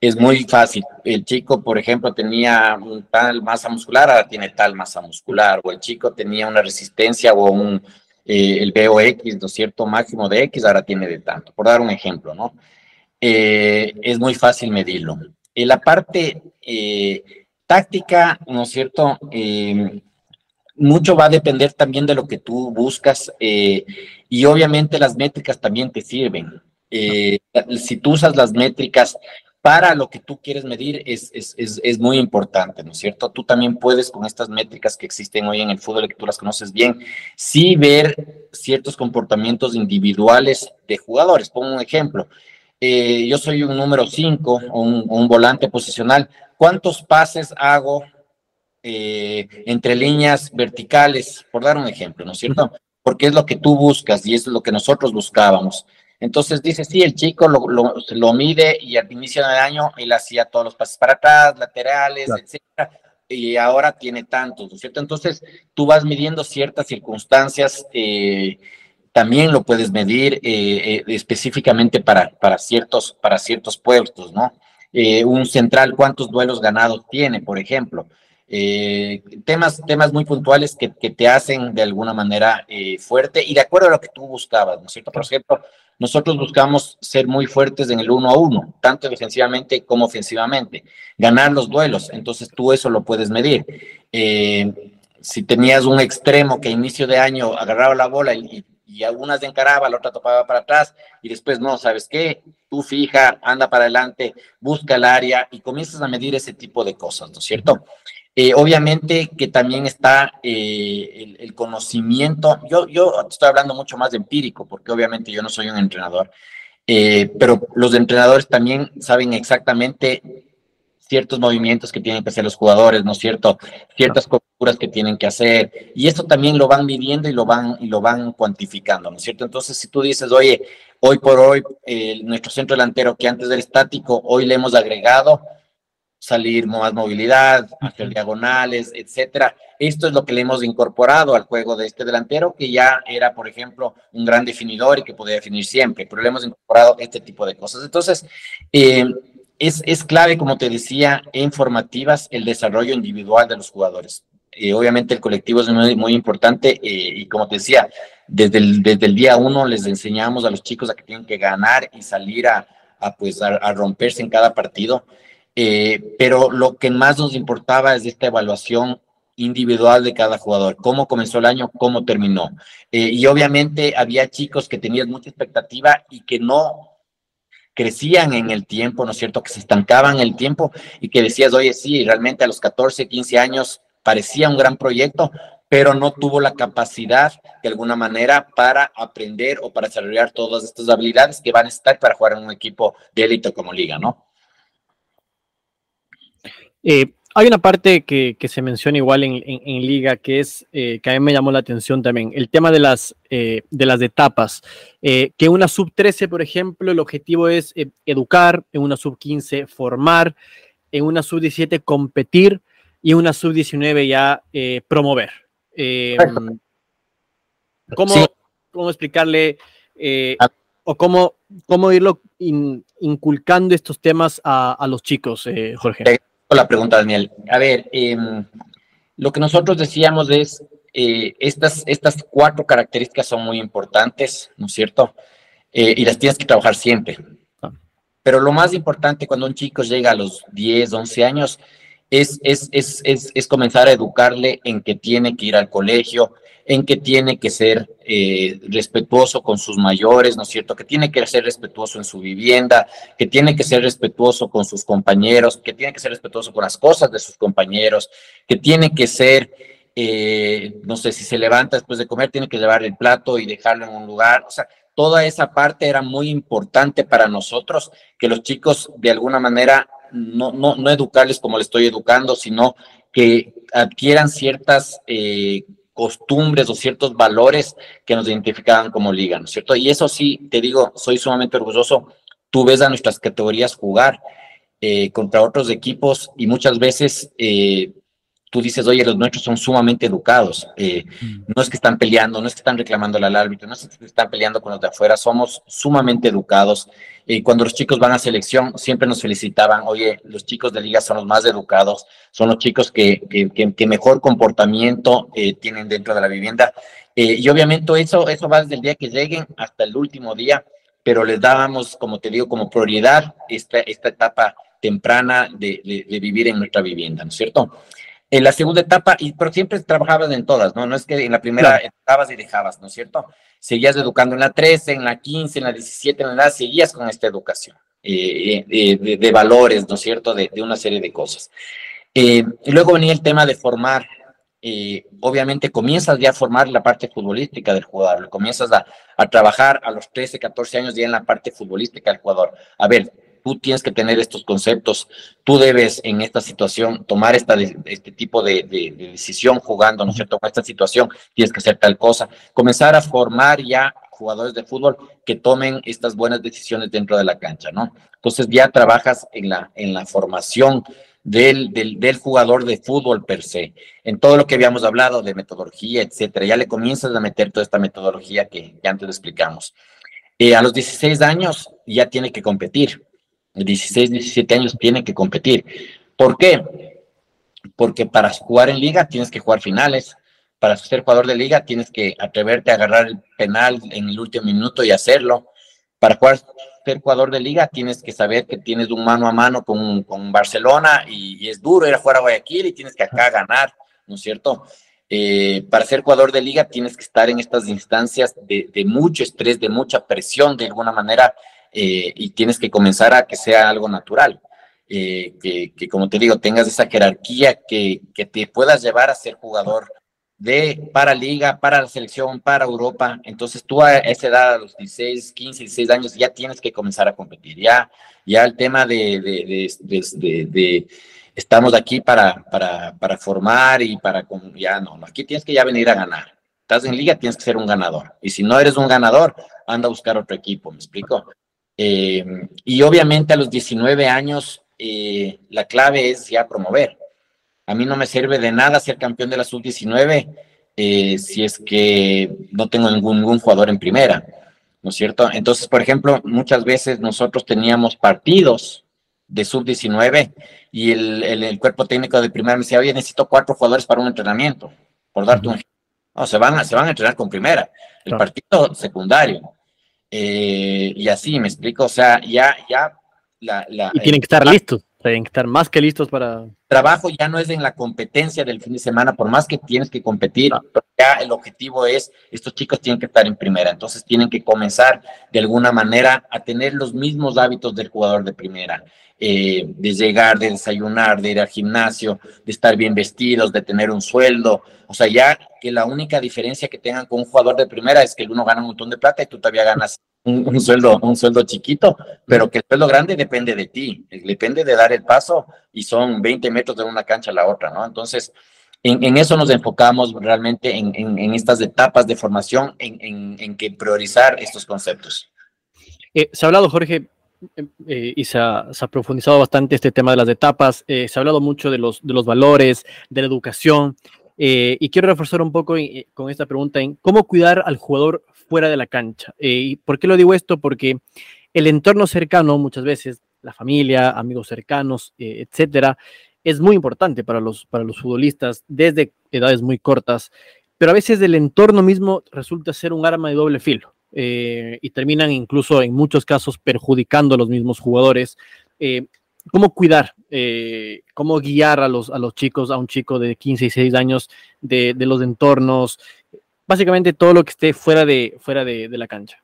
es muy fácil. El chico, por ejemplo, tenía tal masa muscular, ahora tiene tal masa muscular, o el chico tenía una resistencia o un, eh, el BOX, ¿no es cierto?, máximo de X, ahora tiene de tanto, por dar un ejemplo, ¿no? Eh, es muy fácil medirlo. En la parte eh, táctica, ¿no es cierto?, mucho va a depender también de lo que tú buscas y obviamente las métricas también te sirven. si tú usas las métricas para lo que tú quieres medir es, es, es, es, muy importante, ¿no es cierto? Tú también puedes con estas métricas que existen hoy en el fútbol, que tú las conoces bien, sí ver ciertos comportamientos individuales de jugadores. Pongo un ejemplo. Eh, yo soy un número 5 o un, volante posicional. ¿Cuántos pases hago eh, entre líneas verticales? Por dar un ejemplo, ¿no es cierto? Porque es lo que tú buscas y es lo que nosotros buscábamos. Entonces dice, sí, el chico lo, lo, mide y al inicio del año él hacía todos los pases para atrás, laterales, etcétera, y ahora tiene tantos, ¿no es cierto? Entonces tú vas midiendo ciertas circunstancias, eh, también lo puedes medir eh, eh, específicamente para, para, ciertos, para ciertos puestos, ¿no? un central, ¿cuántos duelos ganados tiene, por ejemplo? temas, temas muy puntuales que, que, te hacen de alguna manera fuerte y de acuerdo a lo que tú buscabas, ¿no es cierto? Por ejemplo, nosotros buscamos ser muy fuertes en el uno a uno, tanto defensivamente como ofensivamente, ganar los duelos, entonces tú eso lo puedes medir. Eh, si tenías un extremo que a inicio de año agarraba la bola y, y algunas encaraba, la otra topaba para atrás y después no, ¿sabes qué? Tú fija, anda para adelante, busca el área y comienzas a medir ese tipo de cosas, ¿no es cierto? Eh, obviamente que también está eh, el, conocimiento, yo, yo estoy hablando mucho más de empírico, porque obviamente yo no soy un entrenador, eh, pero los entrenadores también saben exactamente ciertos movimientos que tienen que hacer los jugadores, ¿no es cierto? Ciertas coberturas que tienen que hacer, y eso también lo van midiendo y lo van, y lo van cuantificando, ¿no es cierto? Entonces, si tú dices, oye, hoy por hoy, nuestro centro delantero que antes era estático, hoy le hemos agregado salir más movilidad, hacer diagonales, etcétera. Esto es lo que le hemos incorporado al juego de este delantero, que ya era, por ejemplo, un gran definidor y que podía definir siempre, pero le hemos incorporado este tipo de cosas. Entonces, eh, es, es, clave, como te decía, en formativas el desarrollo individual de los jugadores. Eh, obviamente el colectivo es muy, muy importante eh, y como te decía, desde el, desde el día uno les enseñamos a los chicos a que tienen que ganar y salir a, a pues, a romperse en cada partido. Eh, pero lo que más nos importaba es esta evaluación individual de cada jugador, cómo comenzó el año, cómo terminó. Eh, y obviamente había chicos que tenían mucha expectativa y que no crecían en el tiempo, ¿no es cierto? Que se estancaban en el tiempo y que decías, oye, sí, realmente a los 14, 15 años parecía un gran proyecto, pero no tuvo la capacidad de alguna manera para aprender o para desarrollar todas estas habilidades que van a estar para jugar en un equipo de élite como liga, ¿no? Eh, hay una parte que, se menciona igual en, liga que es eh, que a mí me llamó la atención también, el tema de las, eh, de las etapas. que una sub 13, por ejemplo, el objetivo es educar, en una sub 15 formar, en una sub 17 competir y en una sub 19 ya promover. ¿cómo, ¿cómo, explicarle ah. o cómo, cómo irlo inculcando estos temas a, a los chicos, Jorge? La pregunta, Daniel. A ver, em, lo que nosotros decíamos es, eh, estas, estas cuatro características son muy importantes, ¿no es cierto? Eh, y las tienes que trabajar siempre. Ah. Pero lo más importante cuando un chico llega a los 10, 11 años es, es, es, es, comenzar a educarle en que tiene que ir al colegio, en que tiene que ser eh, respetuoso con sus mayores, ¿no es cierto? Que tiene que ser respetuoso en su vivienda, que tiene que ser respetuoso con sus compañeros, que tiene que ser respetuoso con las cosas de sus compañeros, que tiene que ser, eh, no sé, si se levanta después de comer, tiene que llevar el plato y dejarlo en un lugar. O sea, toda esa parte era muy importante para nosotros, que los chicos de alguna manera no, no, no educarles como le estoy educando, sino que adquieran ciertas eh, costumbres o ciertos valores que nos identificaban como liga, ¿no es cierto? Y eso sí, te digo, soy sumamente orgulloso. Tú ves a nuestras categorías jugar eh, contra otros equipos y muchas veces eh, tú dices, oye, los nuestros son sumamente educados. Eh, no es que están peleando, no es que están reclamando al árbitro, no es que están peleando con los de afuera, somos sumamente educados. Y cuando los chicos van a selección, siempre nos felicitaban, oye, los chicos de liga son los más educados, son los chicos que, que, mejor comportamiento eh, tienen dentro de la vivienda. Eh, y obviamente eso, eso va desde el día que lleguen hasta el último día, pero les dábamos, como te digo, como prioridad esta, esta etapa temprana de, de vivir en nuestra vivienda, ¿no es cierto? En la segunda etapa, y, pero siempre trabajabas en todas, ¿no? No es que en la primera estabas y dejabas, ¿no es cierto? Seguías educando en la 13, en la 15, en la 17, en la edad, seguías con esta educación eh, eh, de, valores, ¿no es cierto? De, una serie de cosas. Eh, y luego venía el tema de formar. obviamente comienzas ya a formar la parte futbolística del jugador, comienzas a, a trabajar a los 13, 14 años ya en la parte futbolística del jugador. A ver, tú tienes que tener estos conceptos, tú debes en esta situación tomar esta, este tipo de, decisión jugando, ¿no es cierto? Con esta situación tienes que hacer tal cosa, comenzar a formar ya jugadores de fútbol que tomen estas buenas decisiones dentro de la cancha, ¿no? Entonces ya trabajas en la, en la formación del, del, jugador de fútbol per se, en todo lo que habíamos hablado de metodología, etcétera, ya le comienzas a meter toda esta metodología que ya antes explicamos. Eh, a los 16 años ya tiene que competir, 16, 17 años tienen que competir. ¿Por qué? Porque para jugar en liga tienes que jugar finales, para ser jugador de liga tienes que atreverte a agarrar el penal en el último minuto y hacerlo. Para jugar, ser jugador de liga tienes que saber que tienes un mano a mano con, con Barcelona y, es duro ir a jugar a Guayaquil y tienes que acá ganar, ¿no es cierto? Eh, para ser jugador de liga tienes que estar en estas instancias de, de mucho estrés, de mucha presión, de alguna manera eh, y tienes que comenzar a que sea algo natural. Eh, que, como te digo, tengas esa jerarquía que, que, te puedas llevar a ser jugador de para liga, para la selección, para Europa. Entonces tú a esa edad, a los 16, 15, 16 años, ya tienes que comenzar a competir. Ya, ya el tema de, de, de, de estamos aquí para, para, para, formar y para, ya no, aquí tienes que ya venir a ganar. Estás en liga, tienes que ser un ganador. Y si no eres un ganador, anda a buscar otro equipo, ¿me explico? Eh, y obviamente a los 19 años eh, la clave es ya promover. A mí no me sirve de nada ser campeón de la sub-19 eh, si es que no tengo ningún, jugador en primera, ¿no es cierto? Entonces, por ejemplo, muchas veces nosotros teníamos partidos de sub-19 y el, cuerpo técnico de primera me decía, oye, necesito cuatro jugadores para un entrenamiento, por darte un ejemplo. No, se van, a, se van a entrenar con primera. El partido secundario. Eh, y así, me explico, o sea, ya, ya la... la y tienen que estar listos, tienen que estar más que listos para... Trabajo ya no es en la competencia del fin de semana, por más que tienes que competir, ya el objetivo es, estos chicos tienen que estar en primera, entonces tienen que comenzar de alguna manera a tener los mismos hábitos del jugador de primera. Eh, de llegar, de desayunar, de ir al gimnasio, de estar bien vestidos, de tener un sueldo. O sea, ya que la única diferencia que tengan con un jugador de primera es que el uno gana un montón de plata y tú todavía ganas un, sueldo, un sueldo chiquito, pero que el sueldo grande depende de ti, depende de dar el paso y son 20 metros de una cancha a la otra, ¿no? Entonces, en, eso nos enfocamos realmente en, estas etapas de formación, en, que priorizar estos conceptos. Eh, se ha hablado, Jorge, eh, y se ha, profundizado bastante este tema de las etapas, eh, se ha hablado mucho de los, de los valores, de la educación, eh, y quiero reforzar un poco con esta pregunta en cómo cuidar al jugador fuera de la cancha. ¿Y por qué lo digo esto? Porque el entorno cercano, muchas veces, la familia, amigos cercanos, etcétera, es muy importante para los, para los futbolistas desde edades muy cortas, pero a veces el entorno mismo resulta ser un arma de doble filo. Eh, y terminan incluso en muchos casos perjudicando a los mismos jugadores. Eh, ¿Cómo cuidar, eh, cómo guiar a los, a los chicos, a un chico de 15 y 16 años de, los entornos, básicamente todo lo que esté fuera de, fuera de, la cancha?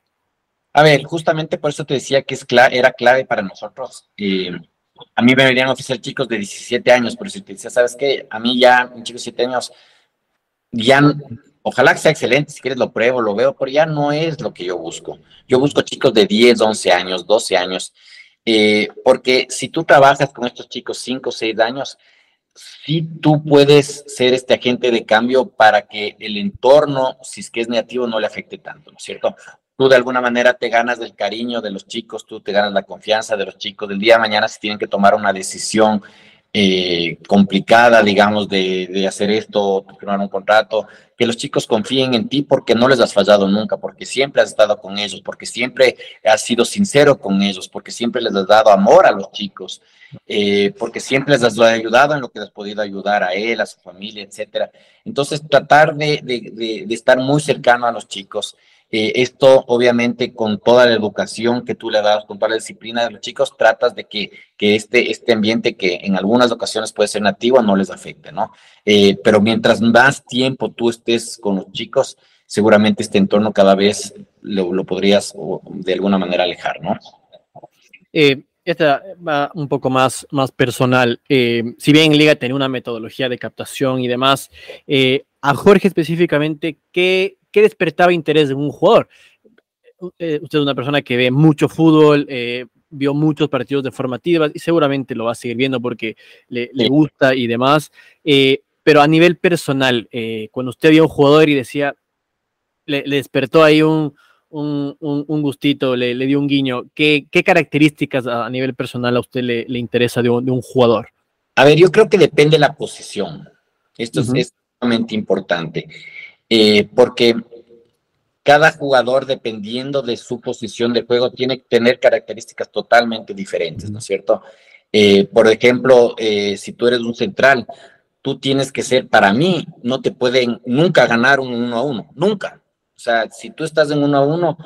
A ver, justamente por eso te decía que es era clave para nosotros. a mí me a ofrecer chicos de 17 años, pero si te decía, ¿sabes qué? A mí ya, un chico de 17 años, ya Ojalá que sea excelente, si quieres lo pruebo, lo veo, pero ya no es lo que yo busco. Yo busco chicos de 10, 11 años, 12 años, eh, porque si tú trabajas con estos chicos 5, 6 años, sí tú puedes ser este agente de cambio para que el entorno, si es que es negativo, no le afecte tanto, ¿no es cierto? Tú de alguna manera te ganas del cariño de los chicos, tú te ganas la confianza de los chicos. Del día de mañana si tienen que tomar una decisión eh, complicada, digamos, de, de, hacer esto, firmar un contrato, que los chicos confíen en ti porque no les has fallado nunca, porque siempre has estado con ellos, porque siempre has sido sincero con ellos, porque siempre les has dado amor a los chicos, eh, porque siempre les has ayudado en lo que has podido ayudar a él, a su familia, etcétera. Entonces, tratar de estar muy cercano a los chicos eh, esto, obviamente, con toda la educación que tú le das, con toda la disciplina de los chicos, tratas de que, que este, este ambiente que en algunas ocasiones puede ser nativo no les afecte, ¿no? Eh, pero mientras más tiempo tú estés con los chicos, seguramente este entorno cada vez lo, lo podrías de alguna manera alejar, ¿no? Eh, esta va un poco más, más personal. si bien Liga tiene una metodología de captación y demás, a Jorge específicamente, ¿qué ¿qué despertaba interés de un jugador? Eh, usted es una persona que ve mucho fútbol, eh, vio muchos partidos de formativas y seguramente lo va a seguir viendo porque le, gusta y demás. Eh, pero a nivel personal, cuando usted vio a un jugador y decía, le, despertó ahí un, gustito, le, dio un guiño, ¿qué, características a, nivel personal a usted le, interesa de un, jugador? A ver, yo creo que depende de la posición. Esto es extremadamente importante. Eh, porque cada jugador, dependiendo de su posición de juego, tiene que tener características totalmente diferentes, ¿no es cierto? Eh, por ejemplo, eh, si tú eres un central, tú tienes que ser, para mí, no te pueden nunca ganar un uno a uno, nunca. O sea, si tú estás en uno a uno,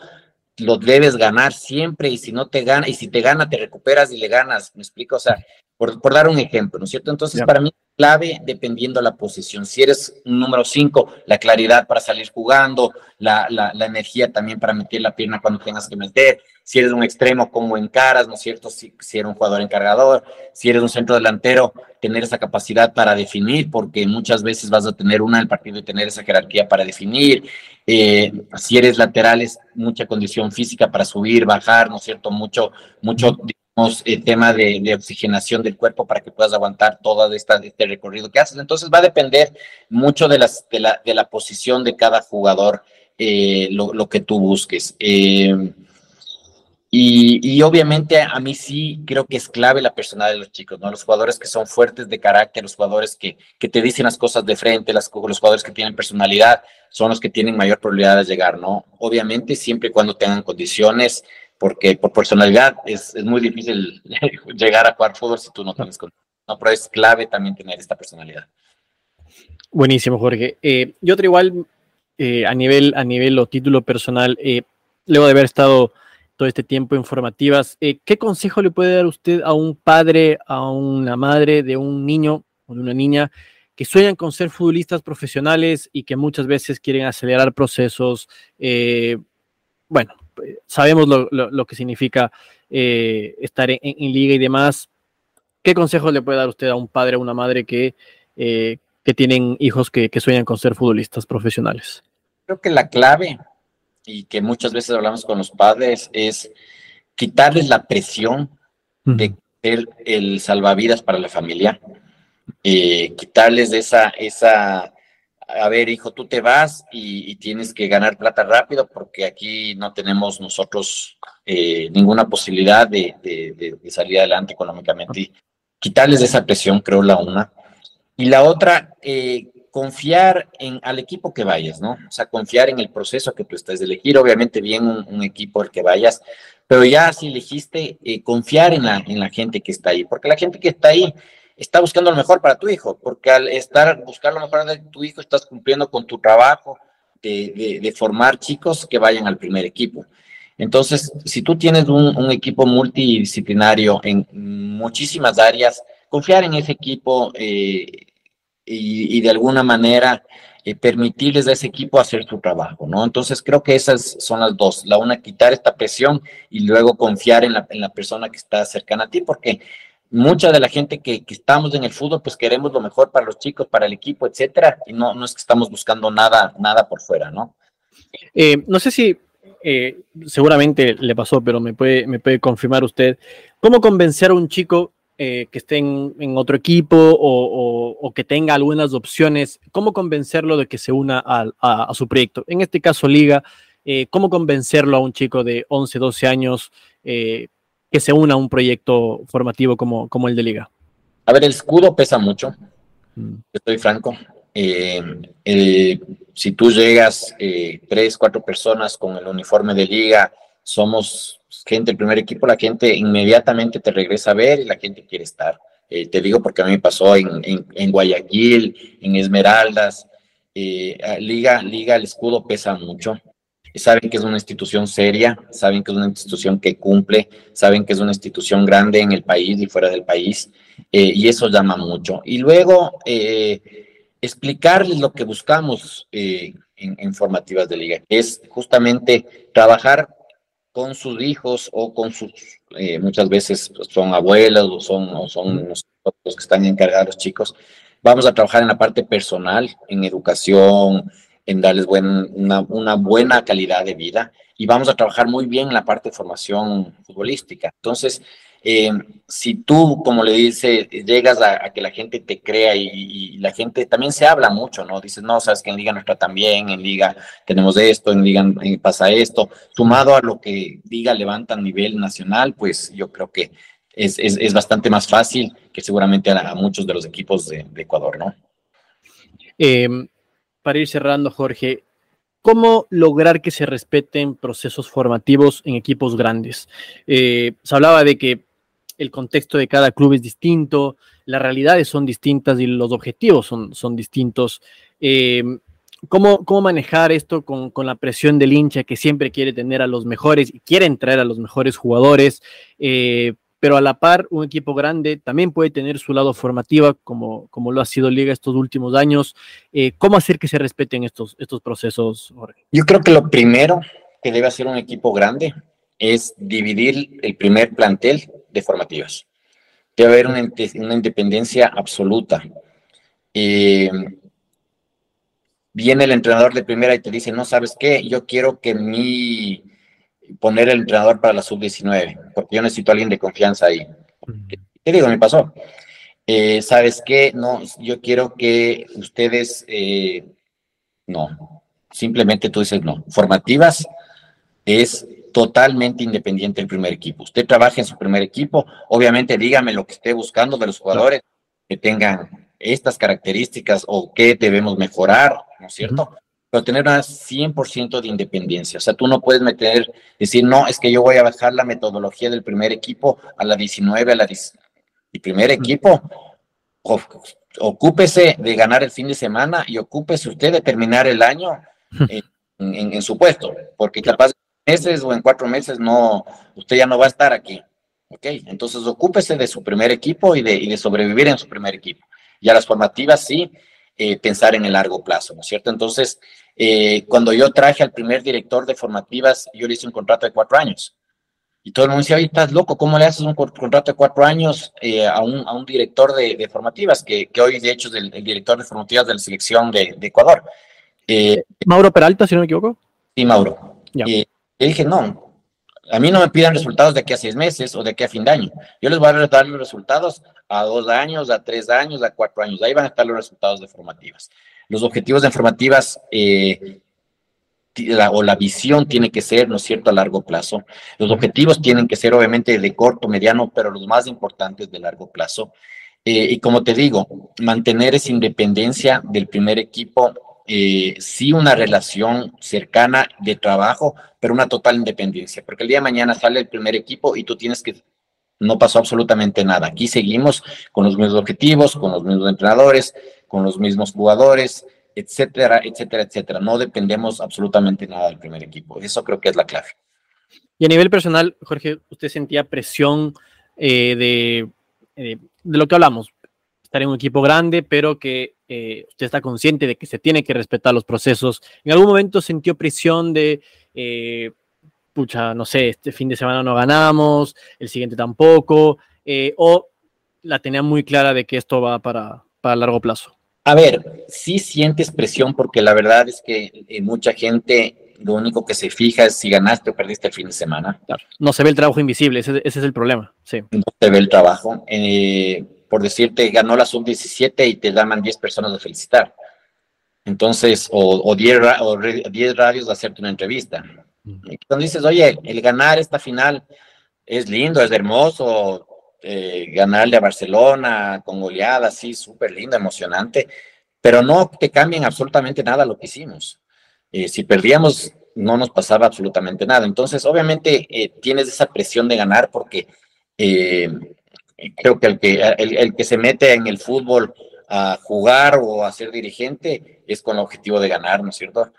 lo debes ganar siempre y si no te gana, y si te gana, te recuperas y le ganas, ¿me explico? O sea, por, dar un ejemplo, ¿no es cierto? Entonces, para mí, clave dependiendo la posición. Si eres un número 5, la claridad para salir jugando, la, la, la, energía también para meter la pierna cuando tengas que meter. Si eres un extremo, como encaras, ¿no es cierto? Si, si eres un jugador encargador, si eres un centro delantero, tener esa capacidad para definir, porque muchas veces vas a tener una del partido y tener esa jerarquía para definir. Eh, si eres lateral, es mucha condición física para subir, bajar, ¿no es cierto? Mucho, mucho el tema de, oxigenación del cuerpo para que puedas aguantar todo este recorrido que haces. Entonces va a depender mucho de, de, la, de posición de cada jugador, eh, lo, que tú busques. Eh, y, obviamente a mí sí creo que es clave la personalidad de los chicos, ¿no? Los jugadores que son fuertes de carácter, los jugadores que, te dicen las cosas de frente, los jugadores que tienen personalidad, son los que tienen mayor probabilidad de llegar, ¿no? Obviamente siempre y cuando tengan condiciones porque por personalidad es, es, muy difícil llegar a jugar fútbol si tú no tienes con no, pero es clave también tener esta personalidad. Buenísimo, Jorge. Eh, y otro igual, eh, a nivel a nivel o título personal, eh, luego de haber estado todo este tiempo en formativas, eh, ¿qué consejo le puede dar usted a un padre, a una madre de un niño o de una niña que sueñan con ser futbolistas profesionales y que muchas veces quieren acelerar procesos? bueno, sabemos lo, que significa eh, estar en, liga y demás. ¿Qué consejos le puede dar usted a un padre o una madre que, eh, que tienen hijos que, sueñan con ser futbolistas profesionales? Creo que la clave, y que muchas veces hablamos con los padres, es quitarles la presión de ser el salvavidas para la familia, eh, quitarles esa, esa a ver, hijo, tú te vas y, tienes que ganar plata rápido porque aquí no tenemos nosotros eh, ninguna posibilidad de, salir adelante económicamente. quitarles esa presión, creo, la una. Y la otra, eh, confiar en al equipo que vayas, ¿no? O sea, confiar en el proceso que tú estás de elegir, obviamente bien un, equipo al que vayas, pero ya si elegiste, eh, confiar en la, en la gente que está ahí, porque la gente que está ahí está buscando lo mejor para tu hijo, porque al estar buscar lo mejor de tu hijo estás cumpliendo con tu trabajo de, formar chicos que vayan al primer equipo. Entonces, si tú tienes un, equipo multidisciplinario en muchísimas áreas, confiar en ese equipo eh, y, de alguna manera eh, permitirles a ese equipo hacer su trabajo, ¿no? Entonces, creo que esas son las dos. La una, quitar esta presión y luego confiar en la persona que está cercana a ti, porque mucha de la gente que, estamos en el fútbol, pues queremos lo mejor para los chicos, para el equipo, etcétera, y no, es que estamos buscando nada, nada por fuera, ¿no? Eh, no sé si eh, seguramente le pasó, pero me puede, me puede confirmar usted, ¿cómo convencer a un chico eh, que esté en, otro equipo o, que tenga algunas opciones, cómo convencerlo de que se una a, su proyecto? En este caso, Liga, ¿cómo convencerlo a un chico de 11, 12 años? Que se una a un proyecto formativo como, como el de Liga? A ver, el escudo pesa mucho, mm. estoy franco. Eh, si tú llegas eh, tres, cuatro personas con el uniforme de liga, somos gente del primer equipo, la gente inmediatamente te regresa a ver y la gente quiere estar. Eh, te digo porque a mí me pasó en, en, Guayaquil, en Esmeraldas, Liga, Liga, el escudo pesa mucho. Saben que es una institución seria, saben que es una institución que cumple, saben que es una institución grande en el país y fuera del país, y eso llama mucho. Y luego, eh, explicarles lo que buscamos eh, en, formativas de liga, que es justamente trabajar con sus hijos o con sus, eh, muchas veces son abuelos o son, o son los, que están encargados los chicos. Vamos a trabajar en la parte personal, en educación, en darles una, una, buena calidad de vida y vamos a trabajar muy bien en la parte de formación futbolística. Entonces, eh, si tú, como le dice, llegas a, que la gente te crea y, la gente también se habla mucho, ¿no? Dices, no, sabes que en Liga nos tratan bien, en Liga tenemos esto, en Liga eh, pasa esto, sumado a lo que Liga levanta a nivel nacional, pues yo creo que es, es, bastante más fácil que seguramente a, muchos de los equipos de, Ecuador, ¿no? Em, para ir cerrando, Jorge, ¿Cómo lograr que se respeten procesos formativos en equipos grandes? Eh, se hablaba de que el contexto de cada club es distinto, las realidades son distintas y los objetivos son, son distintos. Eh, ¿cómo, ¿cómo, manejar esto con, la presión del hincha que siempre quiere tener a los mejores y quiere entrar a los mejores jugadores? Eh, pero a la par, un equipo grande también puede tener su lado formativo, como, como lo ha sido Liga estos últimos años. Eh, ¿Cómo hacer que se respeten estos, estos procesos, Jorge? Yo creo que lo primero que debe hacer un equipo grande es dividir el primer plantel de formativas. Debe haber una, una independencia absoluta. Eh, viene el entrenador de primera y te dice, no sabes qué, yo quiero que mi poner el entrenador para la sub-19, porque yo necesito a alguien de confianza ahí. ¿Qué digo? Me pasó. Eh, ¿Sabes qué? No, yo quiero que ustedes, eh, no, simplemente tú dices no. Formativas es totalmente independiente el primer equipo. Usted trabaja en su primer equipo, obviamente dígame lo que esté buscando de los jugadores que tengan estas características o qué debemos mejorar, ¿no es cierto? Pero tener una 100% de independencia. O sea, tú no puedes meter, decir, no, es que yo voy a bajar la metodología del primer equipo a la 19, a la 10. El primer equipo, ocúpese de ganar el fin de semana y ocúpese usted de terminar el año en, su puesto, porque capaz meses o en cuatro meses no, usted ya no va a estar aquí. ¿Ok? Entonces ocúpese de su primer equipo y de, y de sobrevivir en su primer equipo. Y a las formativas sí, eh, pensar en el largo plazo, ¿no es cierto? Entonces, eh, cuando yo traje al primer director de formativas, yo le hice un contrato de cuatro años. Y todo el mundo decía, oye, estás loco, ¿cómo le haces un contrato de cuatro años eh, a, un, a, un, director de, de formativas, que, que, hoy de hecho es el, director de formativas de la selección de, de Ecuador? Mauro Peralta, si no me equivoco. Sí, Mauro. Ya. Le dije, no, a mí no me pidan resultados de aquí a seis meses o de aquí a fin de año. Yo les voy a dar los resultados a dos años, a tres años, a cuatro años. Ahí van a estar los resultados de formativas. Los objetivos de formativas eh, o la visión tiene que ser, ¿no es cierto?, a largo plazo. Los objetivos tienen que ser, obviamente, de corto, mediano, pero los más importantes de largo plazo. Eh, y como te digo, mantener esa independencia del primer equipo eh, sí una relación cercana de trabajo, pero una total independencia, porque el día de mañana sale el primer equipo y tú tienes que, no pasó absolutamente nada. Aquí seguimos con los mismos objetivos, con los mismos entrenadores, con los mismos jugadores, etcétera, etcétera, etcétera. No dependemos absolutamente nada del primer equipo. Eso creo que es la clave. Y a nivel personal, Jorge, ¿usted sentía presión eh, de, eh, de lo que hablamos? Estar en un equipo grande, pero que eh, usted está consciente de que se tiene que respetar los procesos. ¿En algún momento sintió presión de, eh, pucha, no sé, este fin de semana no ganamos, el siguiente tampoco, eh, o la tenía muy clara de que esto va para, para largo plazo? A ver, sí sientes presión porque la verdad es que mucha gente lo único que se fija es si ganaste o perdiste el fin de semana. No se ve el trabajo invisible, ese, es el problema. Sí. No se ve el trabajo. Eh, por decirte, ganó la sub-17 y te llaman 10 personas a felicitar. Entonces, o, 10, o radios a hacerte una entrevista. Entonces dices, oye, el ganar esta final es lindo, es hermoso, eh, ganarle a Barcelona con goleada, así, súper lindo, emocionante, pero no te cambien absolutamente nada lo que hicimos. Eh, si perdíamos, no nos pasaba absolutamente nada. Entonces, obviamente, eh, tienes esa presión de ganar porque creo que el, que el, que se mete en el fútbol a jugar o a ser dirigente es con el objetivo de ganar, ¿no es cierto?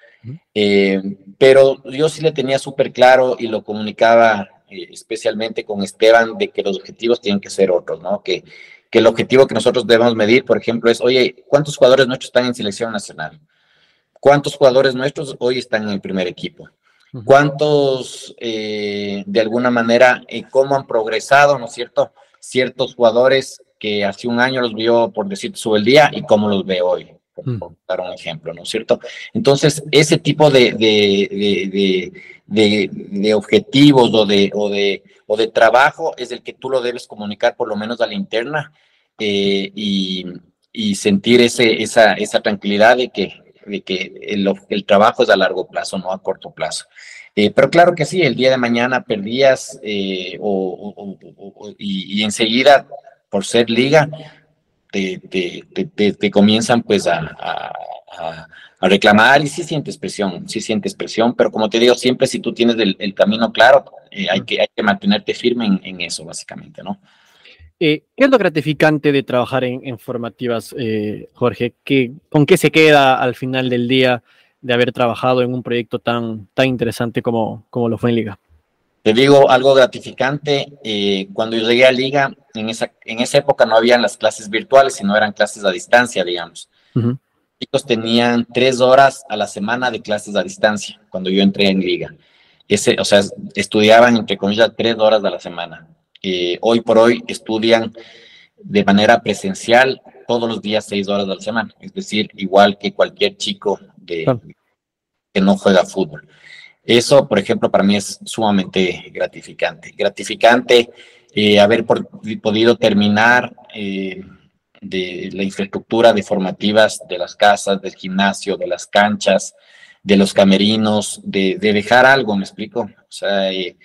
pero yo sí le tenía súper claro y lo comunicaba eh, especialmente con Esteban, de que los objetivos tienen que ser otros, ¿no? Que, que el objetivo que nosotros debemos medir, por ejemplo, es, oye, ¿cuántos jugadores nuestros están en selección nacional? ¿Cuántos jugadores nuestros hoy están en el primer equipo? ¿Cuántos, eh, de alguna manera, eh, cómo han progresado, ¿no es cierto? Ciertos jugadores que hace un año los vio, por decir, su el día y cómo los ve hoy por, dar un ejemplo, ¿no es cierto? Entonces, ese tipo de, de, de, de, objetivos o de, o, de, o de trabajo es el que tú lo debes comunicar por lo menos a la interna eh, y, y, sentir ese, esa, esa tranquilidad de que, de que el, el, trabajo es a largo plazo, no a corto plazo. Eh, pero claro que sí, el día de mañana perdías eh, o, y, y enseguida, por ser liga, te, te, comienzan pues a, reclamar y sí sientes presión, sí sientes presión, pero como te digo, siempre si tú tienes el, camino claro, eh, hay, que, hay que mantenerte firme en, eso básicamente, ¿no? Eh, ¿Qué es lo gratificante de trabajar en, formativas, eh, Jorge? ¿Qué, ¿Con qué se queda al final del día de haber trabajado en un proyecto tan, tan interesante como, como lo fue en Liga? Te digo algo gratificante, eh, cuando yo llegué a Liga, en esa, en esa época no habían las clases virtuales, sino eran clases a distancia, digamos. Chicos tenían tres horas a la semana de clases a distancia cuando yo entré en Liga. Ese, o sea, estudiaban, entre comillas, tres horas a la semana. Eh, hoy por hoy estudian de manera presencial todos los días seis horas a la semana, es decir, igual que cualquier chico de, que no juega fútbol. Eso, por ejemplo, para mí es sumamente gratificante. Gratificante eh, haber podido terminar eh, de la infraestructura de formativas de las casas, del gimnasio, de las canchas, de los camerinos, de, dejar algo, ¿me explico? O sea, eh,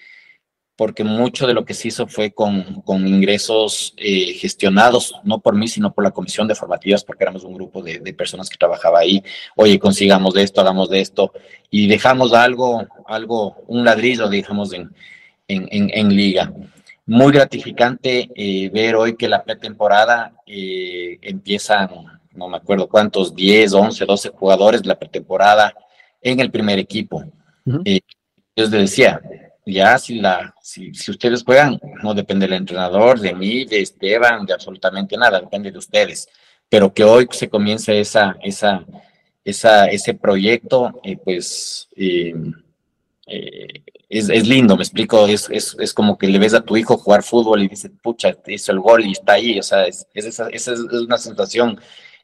porque mucho de lo que se hizo fue con, con ingresos eh, gestionados, no por mí, sino por la comisión de formativas, porque éramos un grupo de, de, personas que trabajaba ahí. Oye, consigamos de esto, hagamos de esto, y dejamos algo, algo, un ladrillo, digamos, en, en, en, liga. Muy gratificante eh, ver hoy que la pretemporada eh, empieza, no me acuerdo cuántos, 10, 11, 12 jugadores de la pretemporada en el primer equipo. yo les decía, ya si, la, si, si, ustedes juegan, no depende del entrenador, de mí, de Esteban, de absolutamente nada, depende de ustedes. Pero que hoy se comience esa, esa, esa, ese proyecto, eh, pues eh, eh, es, es, lindo, me explico, es, es, es, como que le ves a tu hijo jugar fútbol y dice, pucha, hizo el gol y está ahí, o sea, es, esa, esa es una sensación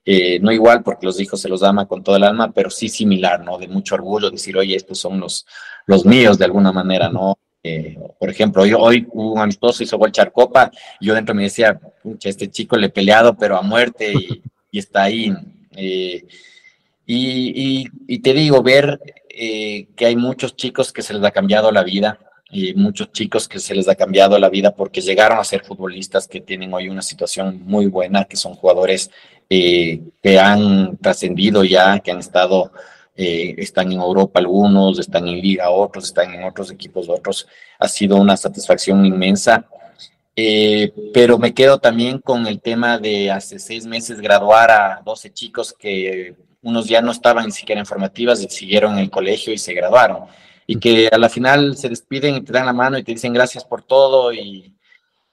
eh, no igual porque los hijos se los ama con todo el alma, pero sí similar, ¿no? De mucho orgullo, decir, oye, estos son los, los míos de alguna manera, ¿no? Eh, por ejemplo, hoy, hoy un amistoso hizo gol Charcopa, y yo dentro me decía, pucha, este chico le he peleado, pero a muerte y, está ahí. Eh, y, y, te digo, ver que hay muchos chicos que se les ha cambiado la vida, y muchos chicos que se les ha cambiado la vida porque llegaron a ser futbolistas que tienen hoy una situación muy buena, que son jugadores eh, que han trascendido ya, que han estado, eh, están en Europa algunos, están en Liga otros, están en otros equipos otros. Ha sido una satisfacción inmensa. Eh, pero me quedo también con el tema de hace seis meses graduar a 12 chicos que unos ya no estaban ni siquiera en formativas y siguieron el colegio y se graduaron. Y que a la final se despiden y te dan la mano y te dicen gracias por todo y,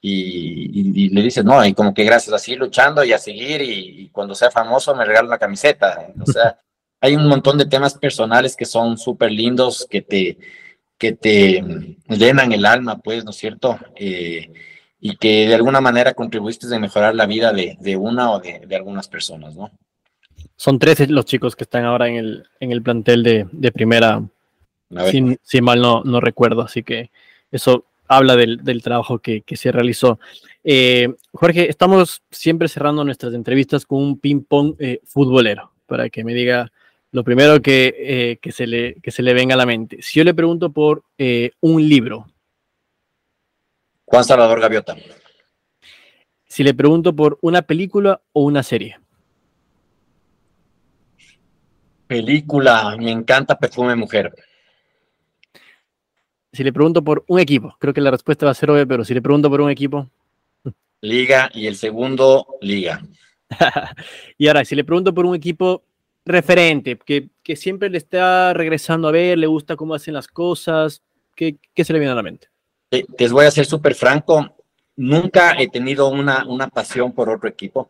y, le dices, no, y como que gracias, así luchando y a seguir, y, cuando sea famoso me regala una camiseta. O sea, hay un montón de temas personales que son súper lindos, que te, que te llenan el alma, pues, ¿no es cierto? Eh, y que de alguna manera contribuiste a mejorar la vida de, de una o de, de, algunas personas, ¿no? Son 13 los chicos que están ahora en el, en el plantel de, de primera, si, mal no, no recuerdo, así que eso habla del, trabajo que, se realizó. Eh, Jorge, estamos siempre cerrando nuestras entrevistas con un ping-pong eh, futbolero, para que me diga lo primero eh, que, se le, que se le venga a la mente. Si yo le pregunto por un libro. Juan Salvador Gaviota. Si le pregunto por una película o una serie. Película, me encanta Perfume Mujer. Si le pregunto por un equipo, creo que la respuesta va a ser obvia, pero si le pregunto por un equipo. Liga y el segundo, Liga. y ahora, si le pregunto por un equipo referente, que, siempre le está regresando a ver, le gusta cómo hacen las cosas, ¿qué, se le viene a la mente? Te, voy a ser súper franco, nunca he tenido una, una pasión por otro equipo.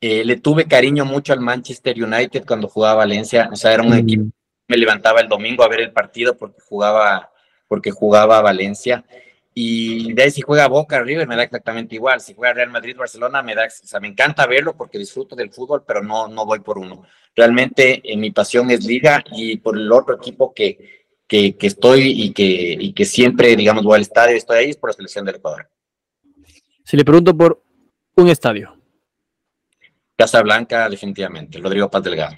Eh, le tuve cariño mucho al Manchester United cuando jugaba Valencia, o sea, era un mm. equipo, me levantaba el domingo a ver el partido porque jugaba, porque jugaba Valencia. Y de ahí si juega Boca, River, me da exactamente igual. Si juega Real Madrid, Barcelona, me da, o sea, me encanta verlo porque disfruto del fútbol, pero no, no voy por uno. Realmente eh, mi pasión es Liga y por el otro equipo que, que, que estoy y que, y que siempre, digamos, voy al estadio y estoy ahí es por la selección del Ecuador. Si le pregunto por un estadio. Casa Blanca, definitivamente. Rodrigo Paz Delgado.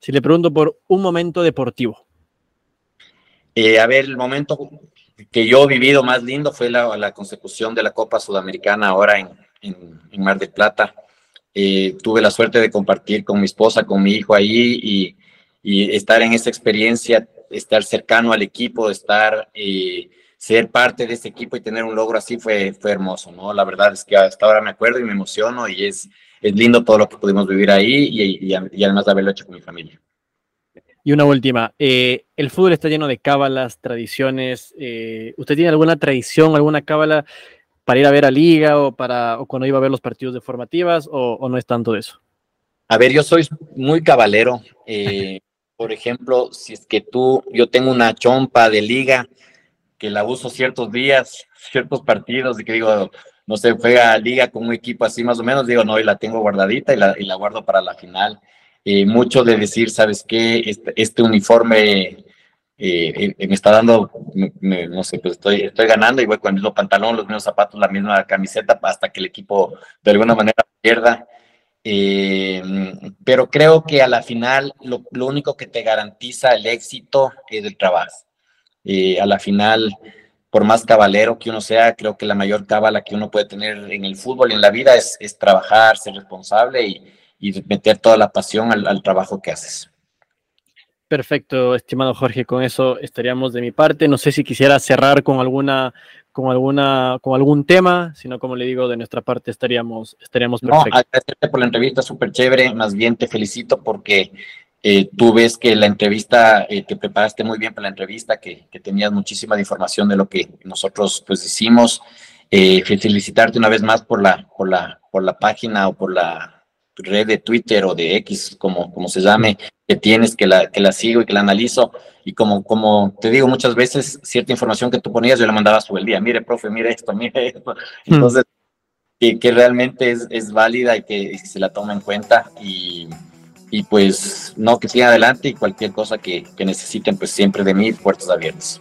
Si le pregunto por un momento deportivo. Eh, a ver, el momento que yo he vivido más lindo fue la, consecución de la Copa Sudamericana ahora en, en, Mar del Plata. Eh, tuve la suerte de compartir con mi esposa, con mi hijo ahí y, y estar en esa experiencia, estar cercano al equipo, estar, eh, ser parte de ese equipo y tener un logro así fue, fue hermoso, ¿no? La verdad es que hasta ahora me acuerdo y me emociono y es, es lindo todo lo que pudimos vivir ahí y, y, además de haberlo hecho con mi familia. Y una última, eh, el fútbol está lleno de cábalas, tradiciones. Eh, ¿Usted tiene alguna tradición, alguna cábala para ir a ver a liga o para o cuando iba a ver los partidos de formativas o, no es tanto de eso? A ver, yo soy muy cabalero. Eh, por ejemplo, si es que tú, yo tengo una chompa de liga que la uso ciertos días, ciertos partidos, y que digo, no sé, juega liga con un equipo así más o menos, digo, no, y la tengo guardadita y la, y la guardo para la final. Eh, mucho de decir, ¿sabes qué? Este, este uniforme eh, eh, me está dando, no sé, pues estoy, estoy ganando y voy con el mismo pantalón, los mismos zapatos, la misma camiseta hasta que el equipo de alguna manera pierda. pero creo que a la final lo, lo, único que te garantiza el éxito es el trabajo. a la final, por más cabalero que uno sea, creo que la mayor cábala que uno puede tener en el fútbol y en la vida es, es trabajar, ser responsable y, y meter toda la pasión al, trabajo que haces. Perfecto, estimado Jorge, con eso estaríamos de mi parte. No sé si quisiera cerrar con alguna, con alguna, con algún tema, sino como le digo, de nuestra parte estaríamos, estaríamos perfectos. No, agradecerte por la entrevista, súper chévere. Más bien te felicito porque eh, tú ves que la entrevista, eh, te preparaste muy bien para la entrevista, que, que, tenías muchísima información de lo que nosotros pues hicimos. Eh, felicitarte una vez más por la, por la, por la página o por la red de Twitter o de X, como, como se llame, que tienes, que la, que la sigo y que la analizo. Y como, como te digo muchas veces, cierta información que tú ponías, yo la mandaba sobre el día. Mire, profe, mire esto, mire esto. Hmm. Entonces, que, realmente es, es, válida y que, se la toma en cuenta. Y, y, pues, no, que siga adelante y cualquier cosa que, que necesiten, pues siempre de mí, puertas abiertas.